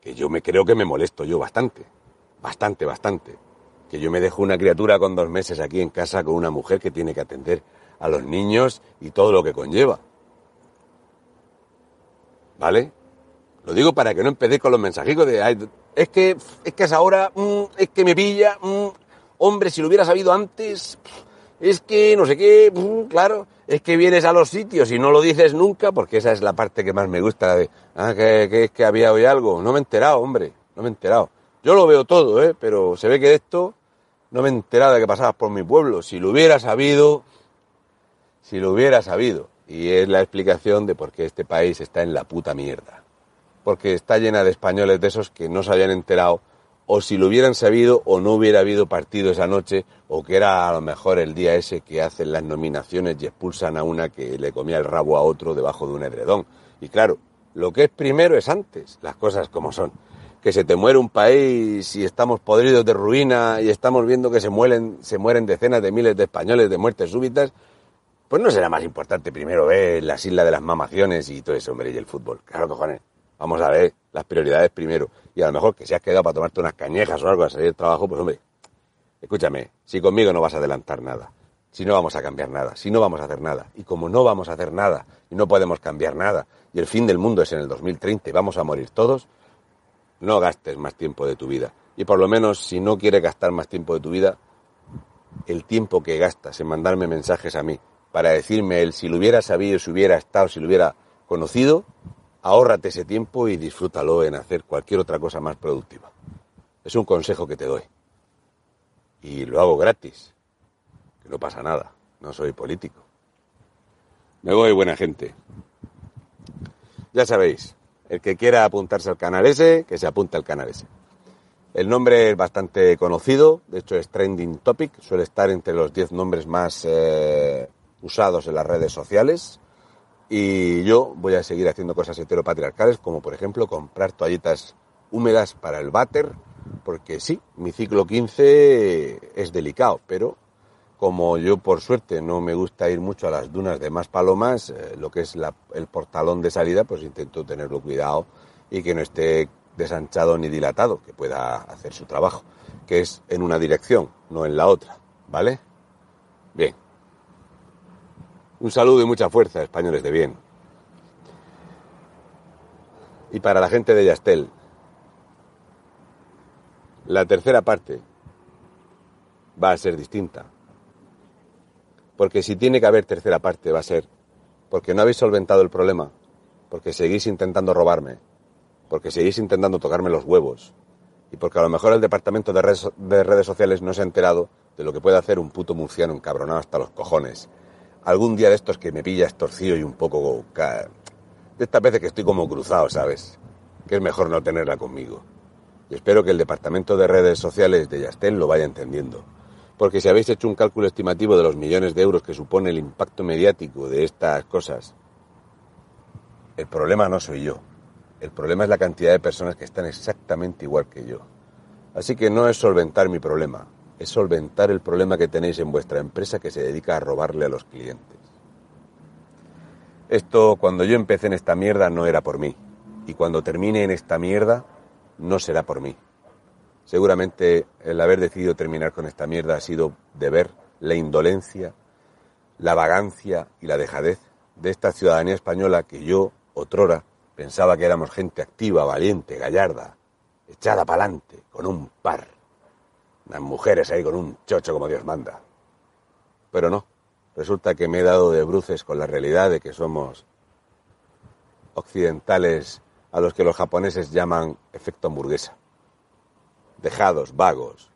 [SPEAKER 1] Que yo me creo que me molesto yo bastante. Bastante, bastante. Que yo me dejo una criatura con dos meses aquí en casa con una mujer que tiene que atender a los niños y todo lo que conlleva. ¿Vale? Lo digo para que no empecéis con los mensajicos de, "Ay, es que, es que es ahora, mm, es que me pilla, mm, hombre, si lo hubiera sabido antes, es que no sé qué, mm, claro, es que vienes a los sitios y no lo dices nunca, porque esa es la parte que más me gusta de, ah, que, que es que había hoy algo. No me he enterado, hombre, no me he enterado. Yo lo veo todo, ¿eh? Pero se ve que de esto no me he enterado de que pasabas por mi pueblo. Si lo hubiera sabido, si lo hubiera sabido. Y es la explicación de por qué este país está en la puta mierda. Porque está llena de españoles de esos que no se habían enterado, o si lo hubieran sabido, o no hubiera habido partido esa noche, o que era a lo mejor el día ese que hacen las nominaciones y expulsan a una que le comía el rabo a otro debajo de un edredón. Y claro, lo que es primero es antes, las cosas como son. Que se te muere un país y estamos podridos de ruina y estamos viendo que se mueren, se mueren decenas de miles de españoles de muertes súbitas, pues no será más importante primero ver las islas de las mamaciones y todo eso, hombre, y el fútbol. Claro, cojones. Vamos a ver las prioridades primero. Y a lo mejor que si has quedado para tomarte unas cañejas o algo a salir del trabajo, pues hombre, escúchame, si conmigo no vas a adelantar nada, si no vamos a cambiar nada, si no vamos a hacer nada, y como no vamos a hacer nada y no podemos cambiar nada, y el fin del mundo es en el 2030 y vamos a morir todos, no gastes más tiempo de tu vida. Y por lo menos, si no quieres gastar más tiempo de tu vida, el tiempo que gastas en mandarme mensajes a mí para decirme el si lo hubiera sabido, si hubiera estado, si lo hubiera conocido, ahórrate ese tiempo y disfrútalo en hacer cualquier otra cosa más productiva. Es un consejo que te doy. Y lo hago gratis. Que no pasa nada. No soy político. Me voy, buena gente. Ya sabéis, el que quiera apuntarse al canal ese, que se apunte al canal ese. El nombre es bastante conocido, de hecho es trending topic, suele estar entre los 10 nombres más eh, usados en las redes sociales. Y yo voy a seguir haciendo cosas heteropatriarcales, como por ejemplo comprar toallitas húmedas para el váter, porque sí, mi ciclo 15 es delicado, pero como yo por suerte no me gusta ir mucho a las dunas de más palomas, eh, lo que es la- el portalón de salida, pues intento tenerlo cuidado y que no esté desanchado ni dilatado, que pueda hacer su trabajo, que es en una dirección, no en la otra, ¿vale? Bien. Un saludo y mucha fuerza, españoles de bien. Y para la gente de Yastel, la tercera parte va a ser distinta. Porque si tiene que haber tercera parte va a ser porque no habéis solventado el problema, porque seguís intentando robarme, porque seguís intentando tocarme los huevos y porque a lo mejor el departamento de redes, de redes sociales no se ha enterado de lo que puede hacer un puto murciano encabronado hasta los cojones. Algún día de estos que me pilla estorcido y un poco... De estas veces que estoy como cruzado, ¿sabes? Que es mejor no tenerla conmigo. Y espero que el departamento de redes sociales de Yastel lo vaya entendiendo. Porque si habéis hecho un cálculo estimativo de los millones de euros que supone el impacto mediático de estas cosas, el problema no soy yo. El problema es la cantidad de personas que están exactamente igual que yo. Así que no es solventar mi problema, es solventar el problema que tenéis en vuestra empresa que se dedica a robarle a los clientes. Esto, cuando yo empecé en esta mierda, no era por mí. Y cuando termine en esta mierda, no será por mí. Seguramente el haber decidido terminar con esta mierda ha sido de ver la indolencia, la vagancia y la dejadez de esta ciudadanía española que yo, otrora, pensaba que éramos gente activa, valiente, gallarda, echada pa'lante, con un par. Unas mujeres ahí con un chocho como Dios manda. Pero no, resulta que me he dado de bruces con la realidad de que somos occidentales a los que los japoneses llaman efecto hamburguesa. Dejados, vagos,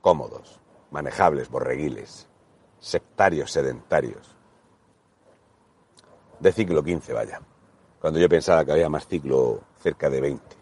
[SPEAKER 1] cómodos, manejables, borreguiles, sectarios, sedentarios. De ciclo 15, vaya. Cuando yo pensaba que había más ciclo cerca de 20.